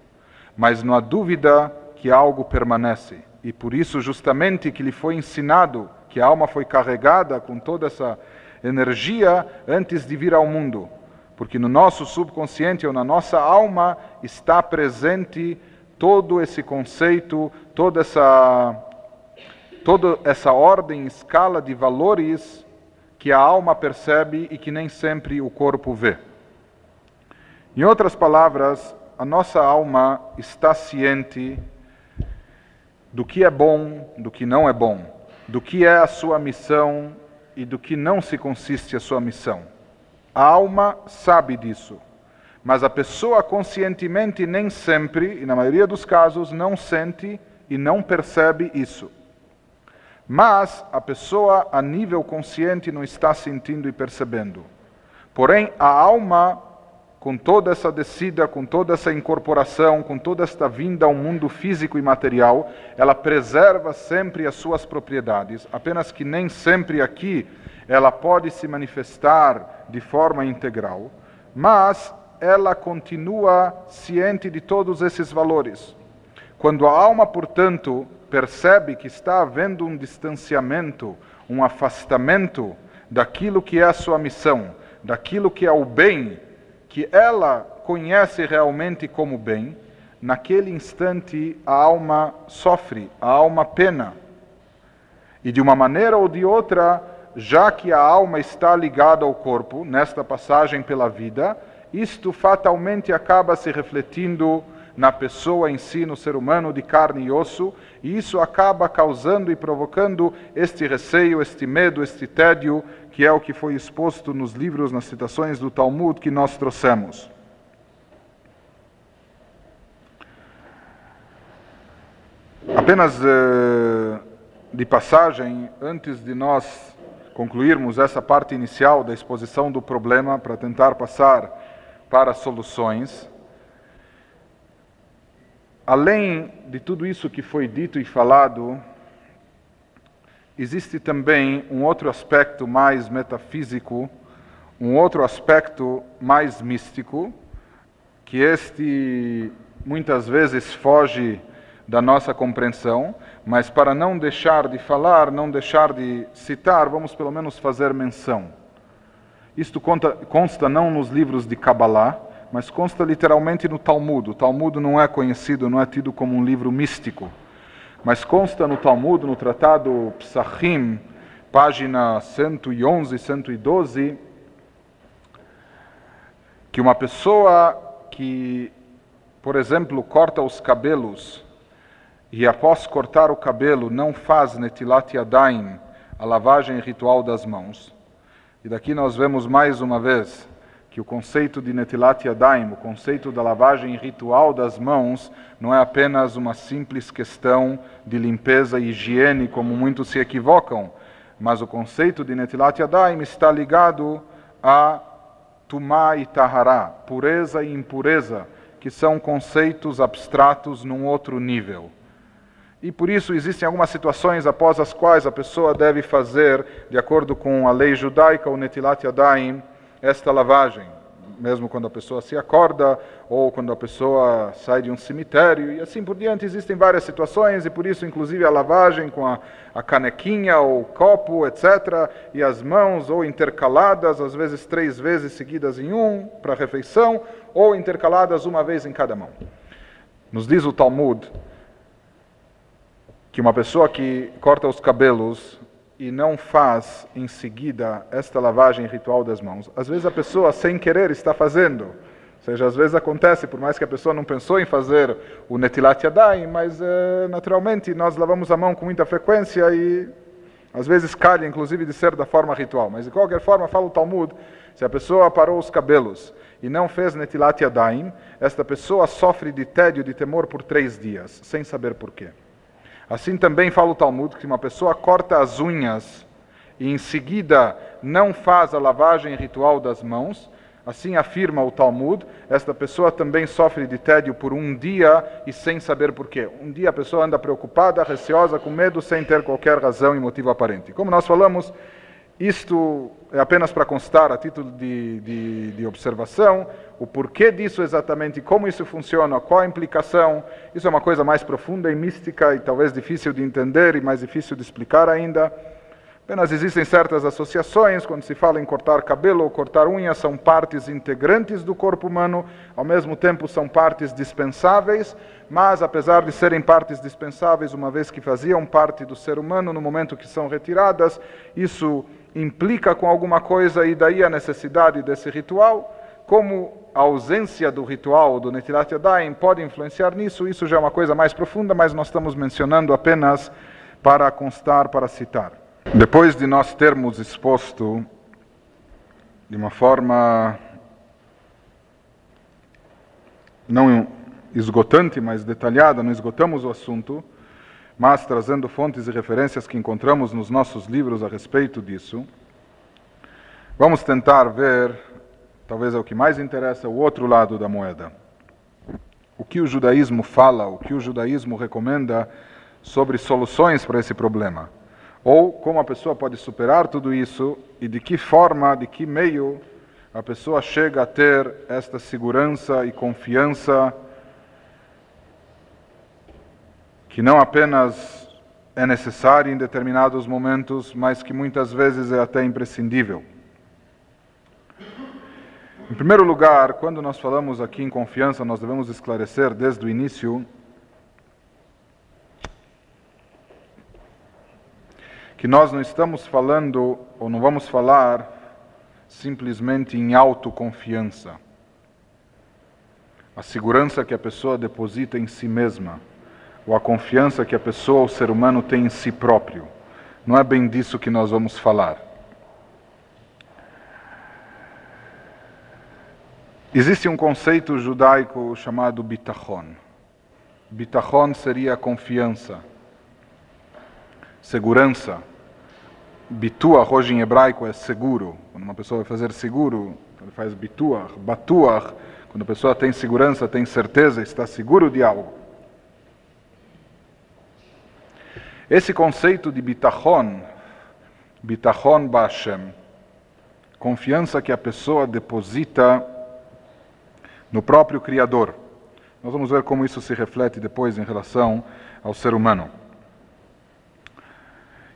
mas não há dúvida que algo permanece. E por isso, justamente, que lhe foi ensinado, que a alma foi carregada com toda essa energia antes de vir ao mundo, porque no nosso subconsciente ou na nossa alma está presente todo esse conceito, toda essa toda essa ordem, escala de valores que a alma percebe e que nem sempre o corpo vê. Em outras palavras, a nossa alma está ciente do que é bom, do que não é bom, do que é a sua missão e do que não se consiste a sua missão. A alma sabe disso, mas a pessoa conscientemente nem sempre, e na maioria dos casos, não sente e não percebe isso. mas a pessoa a nível consciente não está sentindo e percebendo. Porém, a alma, com toda essa descida, com toda essa incorporação, com toda esta vinda ao mundo físico e material, ela preserva sempre as suas propriedades, apenas que nem sempre aqui ela pode se manifestar de forma integral, mas ela continua ciente de todos esses valores. Quando a alma, portanto, percebe que está havendo um distanciamento, um afastamento daquilo que é a sua missão, daquilo que é o bem, que ela conhece realmente como bem, naquele instante a alma sofre, a alma pena. E de uma maneira ou de outra, já que a alma está ligada ao corpo, nesta passagem pela vida, isto fatalmente acaba se refletindo na pessoa em si, no ser humano de carne e osso, e isso acaba causando e provocando este receio, este medo, este tédio, que é o que foi exposto nos livros, nas citações do Talmud que nós trouxemos. Apenas eh, de passagem, antes de nós concluirmos essa parte inicial da exposição do problema, para tentar passar para soluções, além de tudo isso que foi dito e falado, existe também um outro aspecto mais metafísico, um outro aspecto mais místico, que este muitas vezes foge da nossa compreensão, mas para não deixar de falar, não deixar de citar, vamos pelo menos fazer menção. Isto conta, consta não nos livros de Kabbalah, mas consta literalmente no Talmud. O Talmud não é conhecido, não é tido como um livro místico, mas consta no Talmud, no tratado Psachim, página 111, 112, que uma pessoa que, por exemplo, corta os cabelos e após cortar o cabelo não faz netilat yadayim, a lavagem ritual das mãos. E daqui nós vemos mais uma vez que o conceito de Netilat Yadayim, o conceito da lavagem ritual das mãos, não é apenas uma simples questão de limpeza e higiene, como muitos se equivocam, mas o conceito de Netilat Yadayim está ligado a Tumá e Tahará, pureza e impureza, que são conceitos abstratos num outro nível. E por isso existem algumas situações após as quais a pessoa deve fazer, de acordo com a lei judaica, o Netilat Yadayim, esta lavagem, mesmo quando a pessoa se acorda ou quando a pessoa sai de um cemitério e assim por diante. Existem várias situações e por isso, inclusive, a lavagem com a, a canequinha ou copo, etc., e as mãos ou intercaladas, às vezes três vezes seguidas em um para a refeição ou intercaladas uma vez em cada mão. Nos diz o Talmud que uma pessoa que corta os cabelos e não faz em seguida esta lavagem ritual das mãos, às vezes a pessoa sem querer está fazendo. Ou seja, às vezes acontece, por mais que a pessoa não pensou em fazer o netilat yadayim, mas eh, naturalmente nós lavamos a mão com muita frequência e às vezes calha, inclusive, de ser da forma ritual. Mas de qualquer forma, fala o Talmud, se a pessoa parou os cabelos e não fez netilat yadayim, esta pessoa sofre de tédio, de temor por três dias, sem saber porquê. Assim também fala o Talmud que uma pessoa corta as unhas e em seguida não faz a lavagem ritual das mãos, assim afirma o Talmud, esta pessoa também sofre de tédio por um dia e sem saber porquê. Um dia a pessoa anda preocupada, receosa, com medo, sem ter qualquer razão e motivo aparente. Como nós falamos, isto é apenas para constar, a título de, de, de, observação, o porquê disso exatamente, como isso funciona, qual a implicação. Isso é uma coisa mais profunda e mística e talvez difícil de entender e mais difícil de explicar ainda. Apenas existem certas associações, quando se fala em cortar cabelo ou cortar unha, são partes integrantes do corpo humano, ao mesmo tempo são partes dispensáveis, mas apesar de serem partes dispensáveis, uma vez que faziam parte do ser humano, no momento que são retiradas, isso implica com alguma coisa e daí a necessidade desse ritual, como a ausência do ritual do Netilat Yadayim pode influenciar nisso, isso já é uma coisa mais profunda, mas nós estamos mencionando apenas para constar, para citar. Depois de nós termos exposto de uma forma não esgotante, mas detalhada, não esgotamos o assunto, mas trazendo fontes e referências que encontramos nos nossos livros a respeito disso, vamos tentar ver, talvez é o que mais interessa, o outro lado da moeda. O que o judaísmo fala, o que o judaísmo recomenda sobre soluções para esse problema. Ou como a pessoa pode superar tudo isso e de que forma, de que meio a pessoa chega a ter esta segurança e confiança que não apenas é necessária em determinados momentos, mas que muitas vezes é até imprescindível. Em primeiro lugar, quando nós falamos aqui em confiança, nós devemos esclarecer desde o início que nós não estamos falando ou não vamos falar simplesmente em autoconfiança. A segurança que a pessoa deposita em si mesma, ou a confiança que a pessoa, o ser humano, tem em si próprio. Não é bem disso que nós vamos falar. Existe um conceito judaico chamado bitachon. Bitachon seria confiança segurança. Bituach, hoje em hebraico, é seguro. Quando uma pessoa vai fazer seguro, ele faz bituach, batuach. Quando a pessoa tem segurança, tem certeza, está seguro de algo. Esse conceito de bitachon, bitachon ba'ashem, confiança que a pessoa deposita no próprio Criador. Nós vamos ver como isso se reflete depois em relação ao ser humano.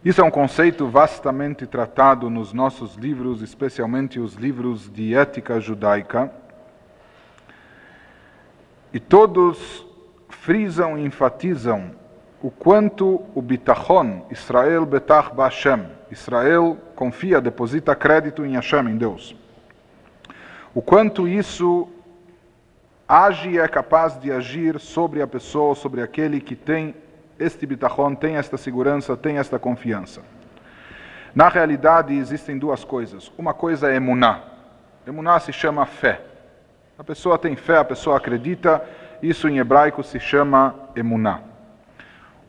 Isso é um conceito vastamente tratado nos nossos livros, especialmente os livros de ética judaica. E todos frisam e enfatizam o quanto o bitachon, Israel betach ba'Hashem, Israel confia, deposita crédito em Hashem, em Deus. O quanto isso age e é capaz de agir sobre a pessoa, sobre aquele que tem este bitachon, tem esta segurança, tem esta confiança. Na realidade, existem duas coisas. Uma coisa é emuná. Emuná se chama fé. A pessoa tem fé, a pessoa acredita, isso em hebraico se chama emuná.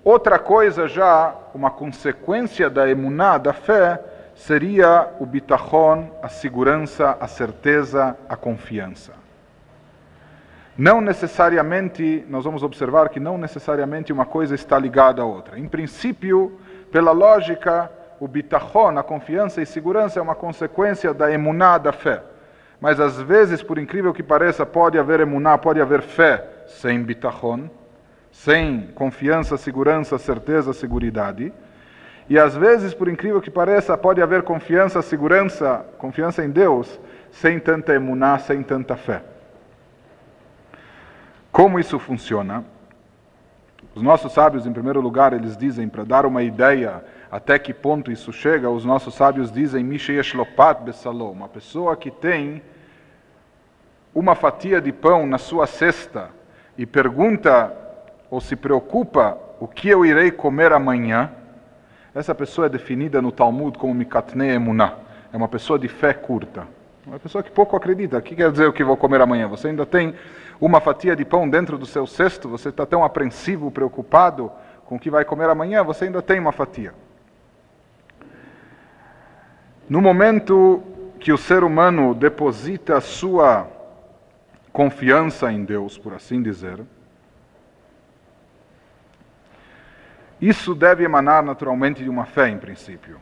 Outra coisa já, uma consequência da emuná, da fé, seria o bitachon, a segurança, a certeza, a confiança. Não necessariamente, nós vamos observar que não necessariamente uma coisa está ligada à outra. Em princípio, pela lógica, o bitachon, a confiança e segurança é uma consequência da emuná, da fé. Mas às vezes, por incrível que pareça, pode haver emuná, pode haver fé sem bitachon, sem confiança, segurança, certeza, seguridade. E às vezes, por incrível que pareça, pode haver confiança, segurança, confiança em Deus, sem tanta emuná, sem tanta fé. Como isso funciona? Os nossos sábios, em primeiro lugar, eles dizem, para dar uma ideia até que ponto isso chega, os nossos sábios dizem, Lopat Bessalom, uma pessoa que tem uma fatia de pão na sua cesta e pergunta ou se preocupa o que eu irei comer amanhã, essa pessoa é definida no Talmud como Mikatne Emunah, é uma pessoa de fé curta. Uma pessoa que pouco acredita. O que quer dizer o que vou comer amanhã? Você ainda tem uma fatia de pão dentro do seu cesto, você está tão apreensivo, preocupado com o que vai comer amanhã, você ainda tem uma fatia. No momento que o ser humano deposita a sua confiança em Deus, por assim dizer, isso deve emanar naturalmente de uma fé, em princípio.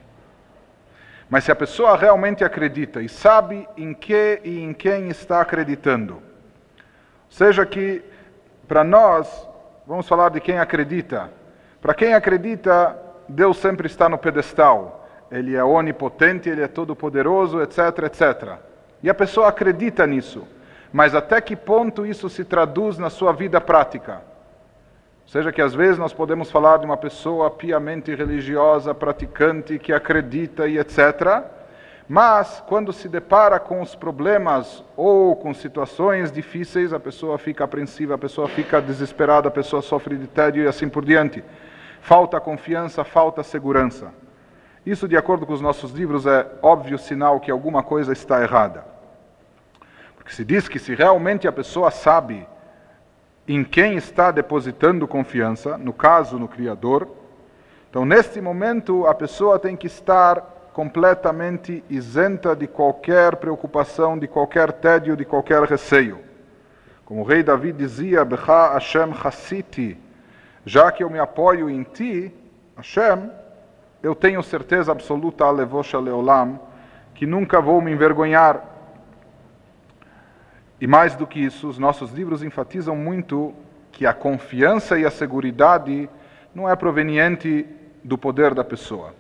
Mas se a pessoa realmente acredita e sabe em que e em quem está acreditando, seja que para nós, vamos falar de quem acredita. Para quem acredita, Deus sempre está no pedestal. Ele é onipotente, ele é todo-poderoso, etc, etc. E a pessoa acredita nisso. Mas até que ponto isso se traduz na sua vida prática? Seja que às vezes nós podemos falar de uma pessoa piamente religiosa, praticante, que acredita e etc. Mas quando se depara com os problemas ou com situações difíceis, a pessoa fica apreensiva, a pessoa fica desesperada, a pessoa sofre de tédio e assim por diante. Falta confiança, falta segurança. Isso, de acordo com os nossos livros, é óbvio sinal que alguma coisa está errada. Porque se diz que se realmente a pessoa sabe em quem está depositando confiança, no caso no Criador, Então, neste momento, a pessoa tem que estar completamente isenta de qualquer preocupação, de qualquer tédio, de qualquer receio. Como o rei Davi dizia, Becha Hashem Hassiti, já que eu me apoio em ti, Hashem, eu tenho certeza absoluta, Alevosha Leolam, que nunca vou me envergonhar. E mais do que isso, os nossos livros enfatizam muito que a confiança e a segurança não é proveniente do poder da pessoa.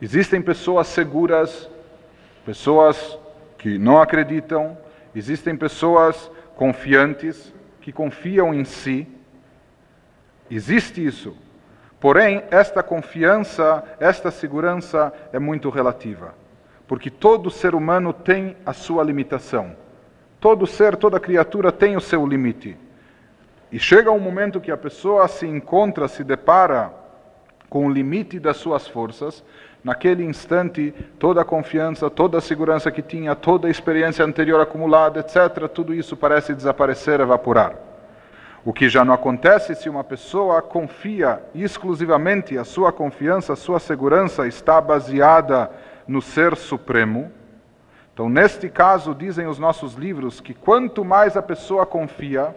Existem pessoas seguras, pessoas que não acreditam, existem pessoas confiantes que confiam em si. Existe isso. Porém, esta confiança, esta segurança é muito relativa, porque todo ser humano tem a sua limitação. Todo ser, toda criatura tem o seu limite. E chega um momento que a pessoa se encontra, se depara com o limite das suas forças, naquele instante, toda a confiança, toda a segurança que tinha, toda a experiência anterior acumulada, etc., tudo isso parece desaparecer, evaporar. O que já não acontece se uma pessoa confia exclusivamente, a sua confiança, a sua segurança está baseada no Ser Supremo. Então, neste caso, dizem os nossos livros que quanto mais a pessoa confia,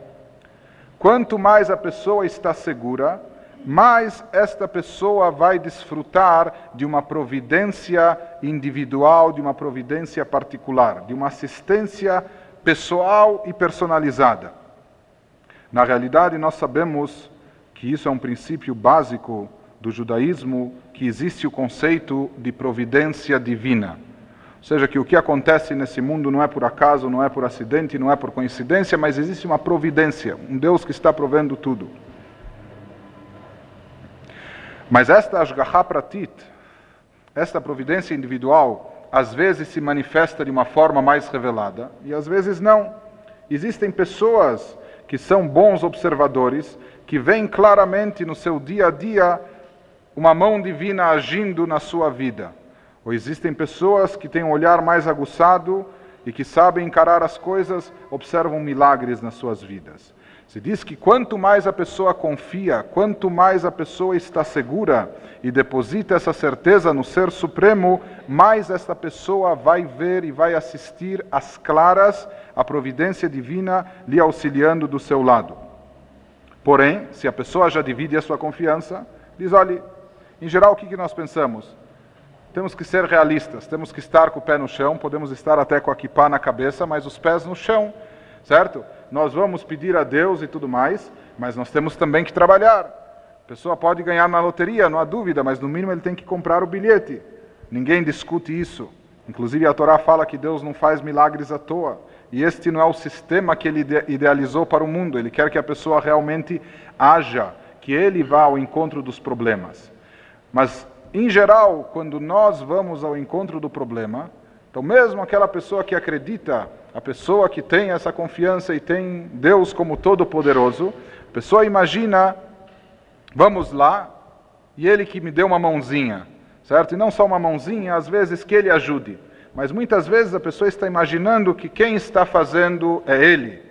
quanto mais a pessoa está segura, mais esta pessoa vai desfrutar de uma providência individual, de uma providência particular, de uma assistência pessoal e personalizada. Na realidade, nós sabemos que isso é um princípio básico do judaísmo, que existe o conceito de providência divina. Ou seja, que o que acontece nesse mundo não é por acaso, não é por acidente, não é por coincidência, mas existe uma providência, um Deus que está provendo tudo. Mas esta Ashgaha Pratit, esta providência individual, às vezes se manifesta de uma forma mais revelada e às vezes não. Existem pessoas que são bons observadores, que veem claramente no seu dia a dia uma mão divina agindo na sua vida. Ou existem pessoas que têm um olhar mais aguçado e que sabem encarar as coisas, observam milagres nas suas vidas. Se diz que quanto mais a pessoa confia, quanto mais a pessoa está segura e deposita essa certeza no Ser Supremo, mais esta pessoa vai ver e vai assistir às claras a providência divina lhe auxiliando do seu lado. Porém, se a pessoa já divide a sua confiança, diz: olhe, em geral, o que nós pensamos? Temos que ser realistas, temos que estar com o pé no chão, podemos estar até com a kipá na cabeça, mas os pés no chão, certo? nós vamos pedir a Deus e tudo mais, mas nós temos também que trabalhar. A pessoa pode ganhar na loteria, não há dúvida, mas no mínimo ele tem que comprar o bilhete. Ninguém discute isso. Inclusive a Torá fala que Deus não faz milagres à toa. E este não é o sistema que ele idealizou para o mundo. Ele quer que a pessoa realmente haja, que ele vá ao encontro dos problemas. Mas, em geral, quando nós vamos ao encontro do problema, então mesmo aquela pessoa que acredita a pessoa que tem essa confiança e tem Deus como todo-poderoso, a pessoa imagina, vamos lá, e ele que me deu uma mãozinha, certo? E não só uma mãozinha, às vezes que ele ajude. Mas muitas vezes a pessoa está imaginando que quem está fazendo é ele.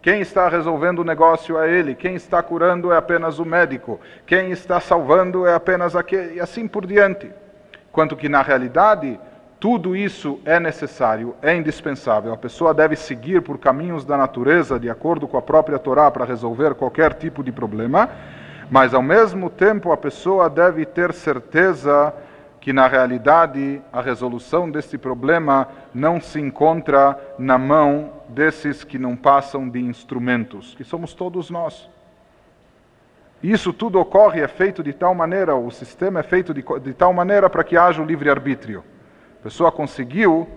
Quem está resolvendo o negócio é ele, quem está curando é apenas o médico, quem está salvando é apenas aquele, e assim por diante. Quanto que na realidade tudo isso é necessário, é indispensável. A pessoa deve seguir por caminhos da natureza, de acordo com a própria Torá, para resolver qualquer tipo de problema, mas ao mesmo tempo a pessoa deve ter certeza que na realidade a resolução desse problema não se encontra na mão desses que não passam de instrumentos, que somos todos nós. Isso tudo ocorre, é feito de tal maneira, o sistema é feito de, de tal maneira para que haja o livre-arbítrio. A pessoa conseguiu,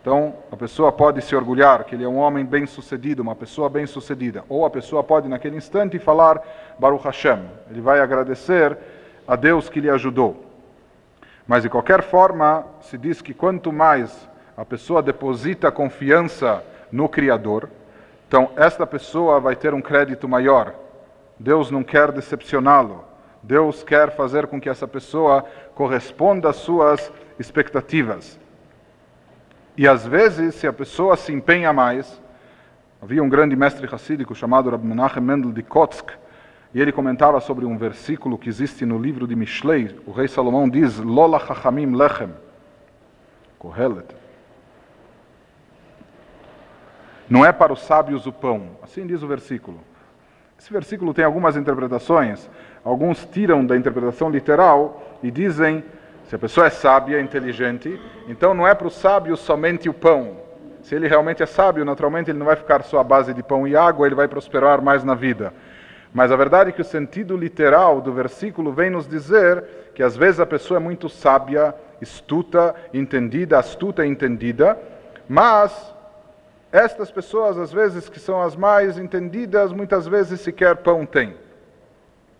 então a pessoa pode se orgulhar que ele é um homem bem-sucedido, uma pessoa bem-sucedida. Ou a pessoa pode, naquele instante, falar Baruch Hashem. Ele vai agradecer a Deus que lhe ajudou. Mas, de qualquer forma, se diz que quanto mais a pessoa deposita confiança no Criador, então esta pessoa vai ter um crédito maior. Deus não quer decepcioná-lo. Deus quer fazer com que essa pessoa corresponda às suas expectativas. E às vezes, se a pessoa se empenha mais, havia um grande mestre racídico chamado Rab Menachem Mendel de Kotsk, E ele comentava sobre um versículo que existe no livro de Mishlei. O rei Salomão diz: Lola chachamim lechem. Kohelet. Não é para os sábios o pão. Assim diz o versículo. Esse versículo tem algumas interpretações. Alguns tiram da interpretação literal e dizem: se a pessoa é sábia, inteligente, então não é para o sábio somente o pão. Se ele realmente é sábio, naturalmente ele não vai ficar só à base de pão e água, ele vai prosperar mais na vida. Mas a verdade é que o sentido literal do versículo vem nos dizer que às vezes a pessoa é muito sábia, astuta, entendida, astuta entendida, mas estas pessoas, às vezes, que são as mais entendidas, muitas vezes sequer pão têm.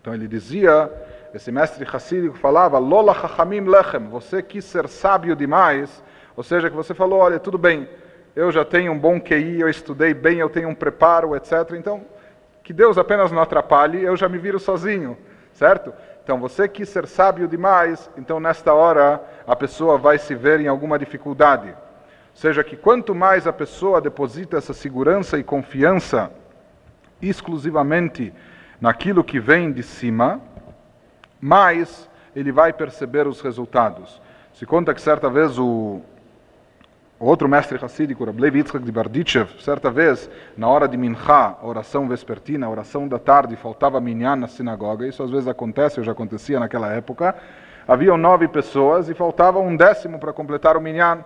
Então ele dizia, esse mestre hassídico falava, Lola chachamim lechem, você quis ser sábio demais, ou seja, que você falou, olha, tudo bem, eu já tenho um bom QI, eu estudei bem, eu tenho um preparo, etc. Então, que Deus apenas não atrapalhe, eu já me viro sozinho, certo? Então você quis ser sábio demais, então nesta hora a pessoa vai se ver em alguma dificuldade. Seja, que quanto mais a pessoa deposita essa segurança e confiança exclusivamente naquilo que vem de cima, mais ele vai perceber os resultados. Se conta que certa vez o, Outro mestre hassídico, Rablev Yitzhak de Barditchev, certa vez, na hora de Mincha, a oração vespertina, oração da tarde, faltava minyan na sinagoga, isso às vezes acontece, ou já acontecia naquela época, haviam nove pessoas e faltava um décimo para completar o minyan.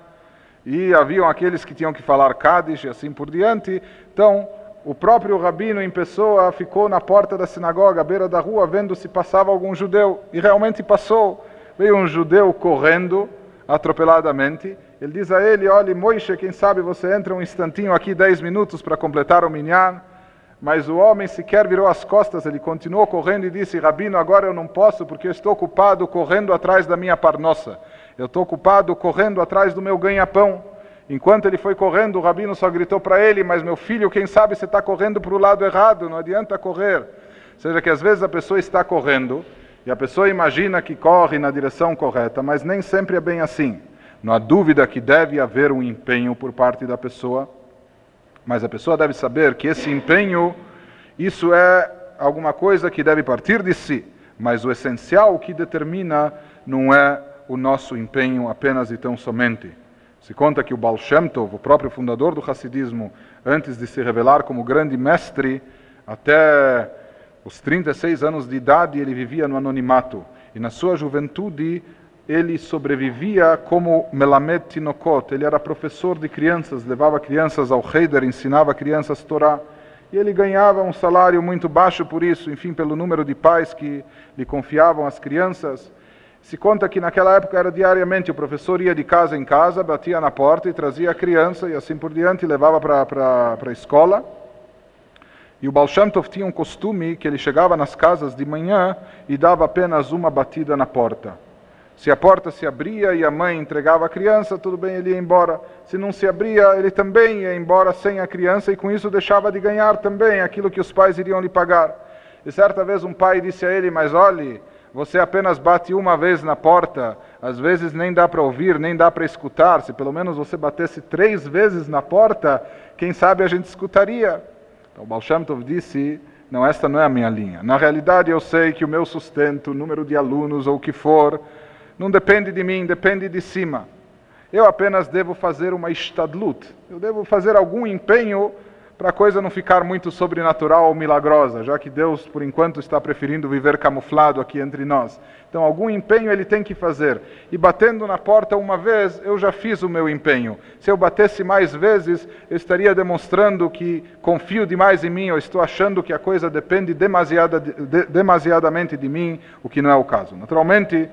E haviam aqueles que tinham que falar Kaddish e assim por diante. Então, o próprio rabino em pessoa ficou na porta da sinagoga, à beira da rua, vendo se passava algum judeu. E realmente passou. Veio um judeu correndo, atropeladamente, ele diz a ele: Olha, Moishe, quem sabe você entra um instantinho aqui, dez minutos para completar o minyan. Mas o homem sequer virou as costas, ele continuou correndo e disse: Rabino, agora eu não posso porque eu estou ocupado correndo atrás da minha parnossa. Eu estou ocupado correndo atrás do meu ganha-pão. Enquanto ele foi correndo, o rabino só gritou para ele: Mas meu filho, quem sabe você está correndo para o lado errado, não adianta correr. Ou seja, que às vezes a pessoa está correndo e a pessoa imagina que corre na direção correta, mas nem sempre é bem assim. Não há dúvida que deve haver um empenho por parte da pessoa, mas a pessoa deve saber que esse empenho, isso é alguma coisa que deve partir de si, mas o essencial que determina não é o nosso empenho apenas e tão somente. Se conta que o Baal Shem Tov, o próprio fundador do Hassidismo, antes de se revelar como grande mestre, até os 36 anos de idade ele vivia no anonimato. E na sua juventude ele sobrevivia como Melamed Tinokot, ele era professor de crianças, levava crianças ao Heider, ensinava crianças Torá, e ele ganhava um salário muito baixo por isso, enfim, pelo número de pais que lhe confiavam as crianças. Se conta que naquela época era diariamente, o professor ia de casa em casa, batia na porta e trazia a criança e assim por diante, levava para a escola. E o Baal Shem Tov tinha um costume que ele chegava nas casas de manhã e dava apenas uma batida na porta. Se a porta se abria e a mãe entregava a criança, tudo bem, ele ia embora. Se não se abria, ele também ia embora sem a criança e com isso deixava de ganhar também aquilo que os pais iriam lhe pagar. E certa vez um pai disse a ele: Mas olhe, você apenas bate uma vez na porta, às vezes nem dá para ouvir, nem dá para escutar. Se pelo menos você batesse três vezes na porta, quem sabe a gente escutaria. Então, Baal Shem Tov disse: Não, esta não é a minha linha. Na realidade, eu sei que o meu sustento, o número de alunos ou o que for, não depende de mim, depende de cima. Eu apenas devo fazer uma estadlut, eu devo fazer algum empenho para a coisa não ficar muito sobrenatural ou milagrosa, já que Deus, por enquanto, está preferindo viver camuflado aqui entre nós. Então, algum empenho ele tem que fazer. E batendo na porta uma vez, eu já fiz o meu empenho. Se eu batesse mais vezes, eu estaria demonstrando que confio demais em mim, eu estou achando que a coisa depende demasiada, de, demasiadamente de mim, o que não é o caso. Naturalmente,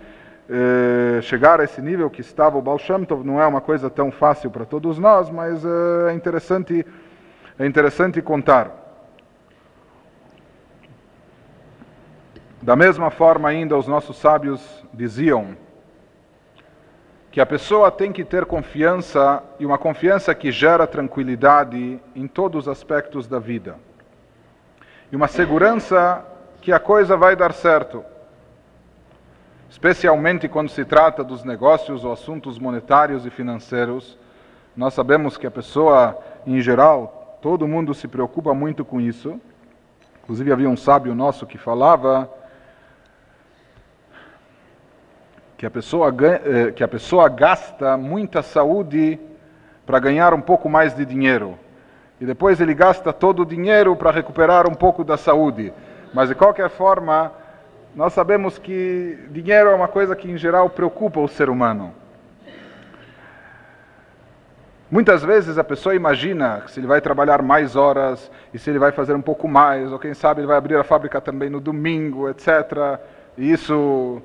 eh, chegar a esse nível que estava o Baal Shem Tov não é uma coisa tão fácil para todos nós, mas eh, é interessante, é interessante contar. Da mesma forma ainda os nossos sábios diziam que a pessoa tem que ter confiança e uma confiança que gera tranquilidade em todos os aspectos da vida. E uma segurança que a coisa vai dar certo especialmente quando se trata dos negócios ou assuntos monetários e financeiros. Nós sabemos que a pessoa, em geral, todo mundo se preocupa muito com isso. Inclusive havia um sábio nosso que falava que a pessoa, eh, que a pessoa gasta muita saúde para ganhar um pouco mais de dinheiro. E depois ele gasta todo o dinheiro para recuperar um pouco da saúde. Mas de qualquer forma, nós sabemos que dinheiro é uma coisa que em geral preocupa o ser humano. Muitas vezes a pessoa imagina se ele vai trabalhar mais horas e se ele vai fazer um pouco mais, ou quem sabe ele vai abrir a fábrica também no domingo, etc. E isso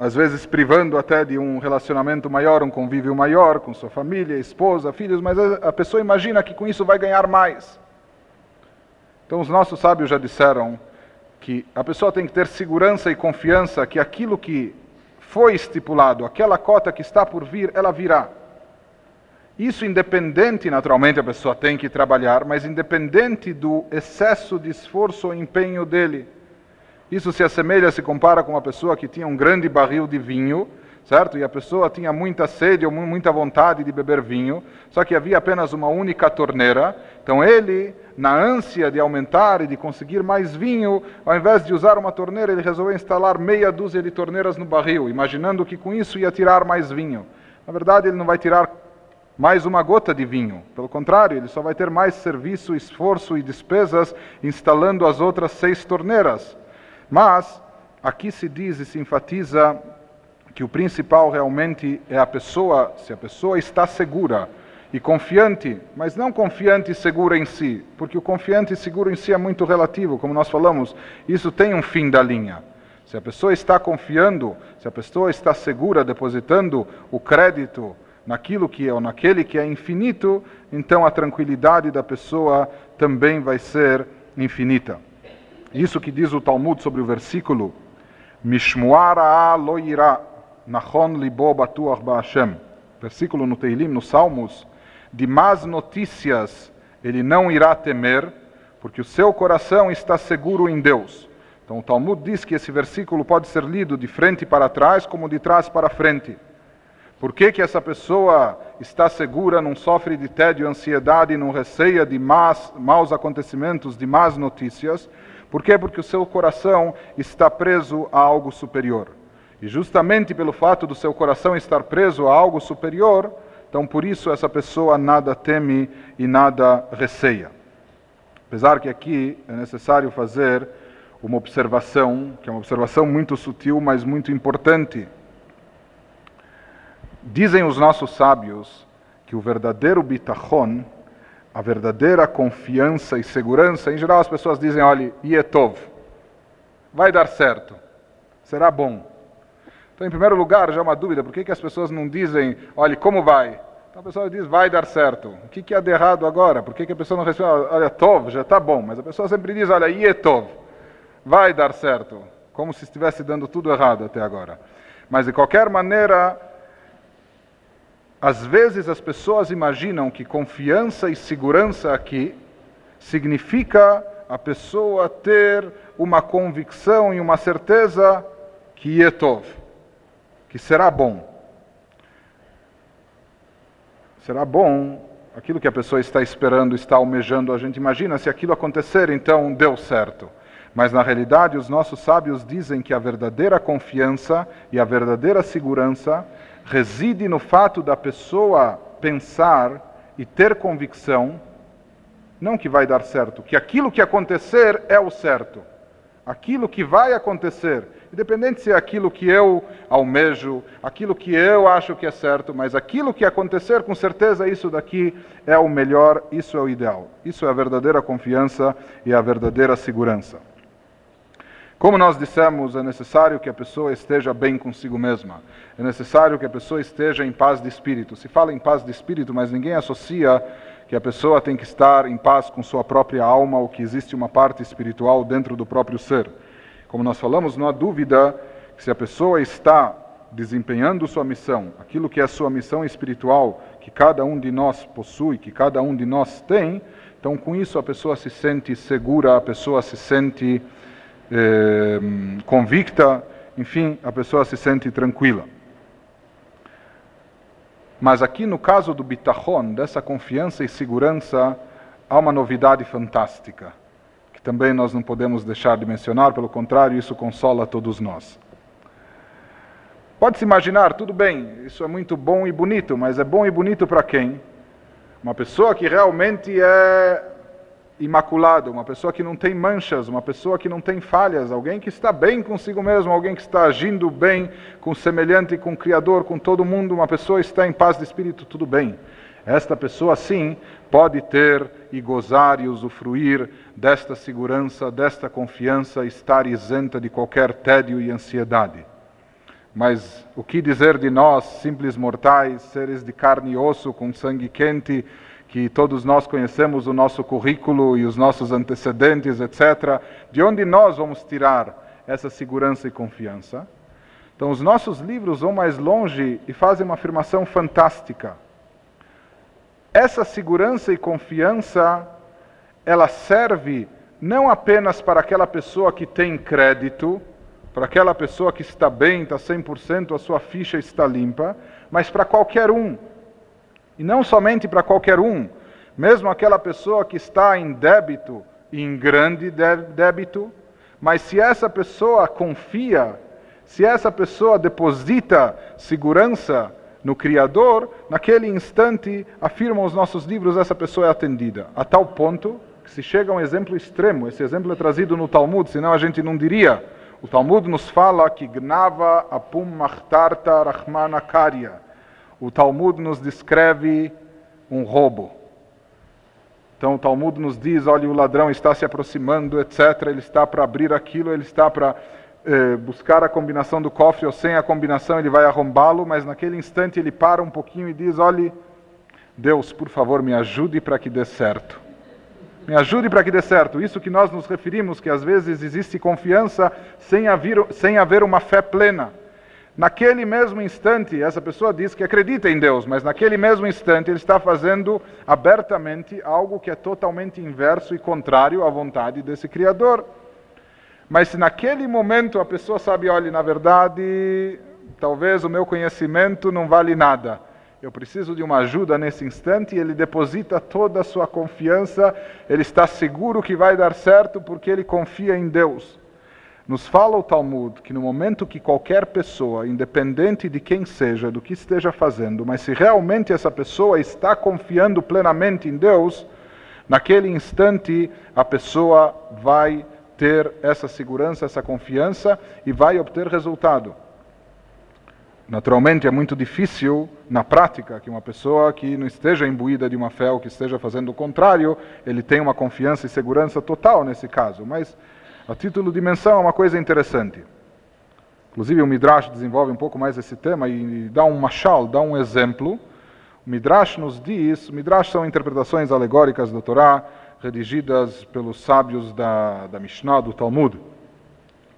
às vezes privando até de um relacionamento maior, um convívio maior com sua família, esposa, filhos, mas a pessoa imagina que com isso vai ganhar mais. Então, os nossos sábios já disseram que a pessoa tem que ter segurança e confiança que aquilo que foi estipulado, aquela cota que está por vir, ela virá. Isso independente, naturalmente, a pessoa tem que trabalhar, mas independente do excesso de esforço ou empenho dele. Isso se assemelha, se compara com uma pessoa que tinha um grande barril de vinho, certo? E a pessoa tinha muita sede ou muita vontade de beber vinho, só que havia apenas uma única torneira. Então ele, na ânsia de aumentar e de conseguir mais vinho, ao invés de usar uma torneira, ele resolveu instalar meia dúzia de torneiras no barril, imaginando que com isso ia tirar mais vinho. Na verdade, ele não vai tirar mais uma gota de vinho. Pelo contrário, ele só vai ter mais serviço, esforço e despesas instalando as outras seis torneiras. Mas aqui se diz e se enfatiza que o principal realmente é a pessoa, se a pessoa está segura e confiante, mas não confiante e segura em si, porque o confiante e seguro em si é muito relativo, como nós falamos, isso tem um fim da linha. Se a pessoa está confiando, se a pessoa está segura, depositando o crédito naquilo que é ou naquele que é infinito, então a tranquilidade da pessoa também vai ser infinita. Isso que diz o Talmud sobre o versículo Mishmuara loira nachon libo batuach ba'ashem. Versículo no Teilim, nos Salmos, de más notícias ele não irá temer, porque o seu coração está seguro em Deus. Então o Talmud diz que esse versículo pode ser lido de frente para trás como de trás para frente. Por que, que essa pessoa está segura, não sofre de tédio, ansiedade, não receia de más, maus acontecimentos, de más notícias? Por quê? Porque o seu coração está preso a algo superior. E justamente pelo fato do seu coração estar preso a algo superior, então por isso essa pessoa nada teme e nada receia. Apesar que aqui é necessário fazer uma observação, que é uma observação muito sutil, mas muito importante. Dizem os nossos sábios que o verdadeiro bitachon, a verdadeira confiança e segurança, em geral as pessoas dizem, olha, Ietov, vai dar certo, será bom. Então, em primeiro lugar, já uma dúvida, por que, que as pessoas não dizem, olha, como vai? Então a pessoa diz, vai dar certo. O que, que há de errado agora? Por que, que a pessoa não responde, olha, Tov, já está bom, mas a pessoa sempre diz, olha, Ietov, vai dar certo, como se estivesse dando tudo errado até agora. Mas de qualquer maneira, às vezes as pessoas imaginam que confiança e segurança aqui significa a pessoa ter uma convicção e uma certeza que Yetov, que será bom. Será bom aquilo que a pessoa está esperando, está almejando. A gente imagina se aquilo acontecer, então deu certo. Mas na realidade, os nossos sábios dizem que a verdadeira confiança e a verdadeira segurança reside no fato da pessoa pensar e ter convicção, não que vai dar certo, que aquilo que acontecer é o certo. Aquilo que vai acontecer, independente se é aquilo que eu almejo, aquilo que eu acho que é certo, mas aquilo que acontecer, com certeza isso daqui é o melhor, isso é o ideal. Isso é a verdadeira confiança e a verdadeira segurança. Como nós dissemos, é necessário que a pessoa esteja bem consigo mesma. É necessário que a pessoa esteja em paz de espírito. Se fala em paz de espírito, mas ninguém associa que a pessoa tem que estar em paz com sua própria alma ou que existe uma parte espiritual dentro do próprio ser. Como nós falamos, não há dúvida que se a pessoa está desempenhando sua missão, aquilo que é a sua missão espiritual, que cada um de nós possui, que cada um de nós tem, então com isso a pessoa se sente segura, a pessoa se sente eh, convicta, enfim, a pessoa se sente tranquila. Mas aqui no caso do bitachon, dessa confiança e segurança, há uma novidade fantástica, que também nós não podemos deixar de mencionar, pelo contrário, isso consola todos nós. Pode-se imaginar, tudo bem, isso é muito bom e bonito, mas é bom e bonito para quem? Uma pessoa que realmente é imaculada, uma pessoa que não tem manchas, uma pessoa que não tem falhas, alguém que está bem consigo mesmo, alguém que está agindo bem com semelhante, com o Criador, com todo mundo, uma pessoa está em paz de espírito, tudo bem. Esta pessoa, sim, pode ter e gozar e usufruir desta segurança, desta confiança, estar isenta de qualquer tédio e ansiedade. Mas o que dizer de nós, simples mortais, seres de carne e osso, com sangue quente, que todos nós conhecemos o nosso currículo e os nossos antecedentes, etc. De onde nós vamos tirar essa segurança e confiança? Então, os nossos livros vão mais longe e fazem uma afirmação fantástica. Essa segurança e confiança, ela serve não apenas para aquela pessoa que tem crédito, para aquela pessoa que está bem, está 100%, a sua ficha está limpa, mas para qualquer um. E não somente para qualquer um, mesmo aquela pessoa que está em débito, em grande débito, mas se essa pessoa confia, se essa pessoa deposita segurança no Criador, naquele instante, afirmam os nossos livros, essa pessoa é atendida. A tal ponto que se chega a um exemplo extremo, esse exemplo é trazido no Talmud, senão a gente não diria o Talmud nos fala que Gnava Apum Machtarta Rahmana Karya. O Talmud nos descreve um roubo. Então o Talmud nos diz: olha, o ladrão está se aproximando, etc. Ele está para abrir aquilo, ele está para eh, buscar a combinação do cofre, ou sem a combinação ele vai arrombá-lo, mas naquele instante ele para um pouquinho e diz: olhe, Deus, por favor, me ajude para que dê certo. Me ajude para que dê certo. Isso que nós nos referimos, que às vezes existe confiança sem haver, sem haver uma fé plena. Naquele mesmo instante, essa pessoa diz que acredita em Deus, mas naquele mesmo instante ele está fazendo abertamente algo que é totalmente inverso e contrário à vontade desse Criador. Mas se naquele momento a pessoa sabe, olha, na verdade, talvez o meu conhecimento não vale nada eu preciso de uma ajuda nesse instante, ele deposita toda a sua confiança, ele está seguro que vai dar certo porque ele confia em Deus. Nos fala o Talmud que no momento que qualquer pessoa, independente de quem seja, do que esteja fazendo, mas se realmente essa pessoa está confiando plenamente em Deus, naquele instante a pessoa vai ter essa segurança, essa confiança e vai obter resultado. Naturalmente, é muito difícil, na prática, que uma pessoa que não esteja imbuída de uma fé ou que esteja fazendo o contrário, ele tenha uma confiança e segurança total nesse caso. Mas, a título de menção, é uma coisa interessante. Inclusive, o Midrash desenvolve um pouco mais esse tema e dá um machal, dá um exemplo. O Midrash nos diz: o Midrash são interpretações alegóricas da Torá, redigidas pelos sábios da, da Mishnah, do Talmud.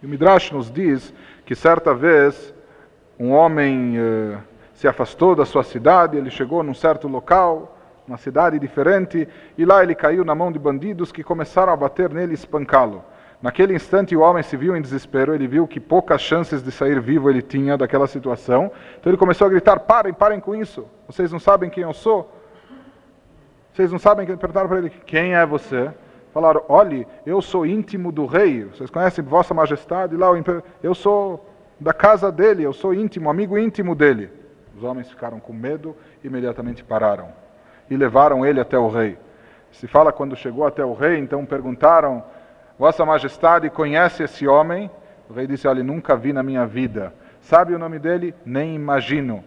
E o Midrash nos diz que certa vez um homem eh, se afastou da sua cidade, ele chegou num certo local, uma cidade diferente, e lá ele caiu na mão de bandidos que começaram a bater nele e espancá-lo. Naquele instante o homem se viu em desespero, ele viu que poucas chances de sair vivo ele tinha daquela situação. Então ele começou a gritar: "Parem, parem com isso. Vocês não sabem quem eu sou?" Vocês não sabem perguntaram para ele: "Quem é você?" Falaram: "Olhe, eu sou íntimo do rei. Vocês conhecem Vossa Majestade lá, eu sou da casa dele, eu sou íntimo, amigo íntimo dele. Os homens ficaram com medo, imediatamente pararam e levaram ele até o rei. Se fala quando chegou até o rei, então perguntaram: Vossa Majestade conhece esse homem? O rei disse: Olha, nunca vi na minha vida. Sabe o nome dele? Nem imagino.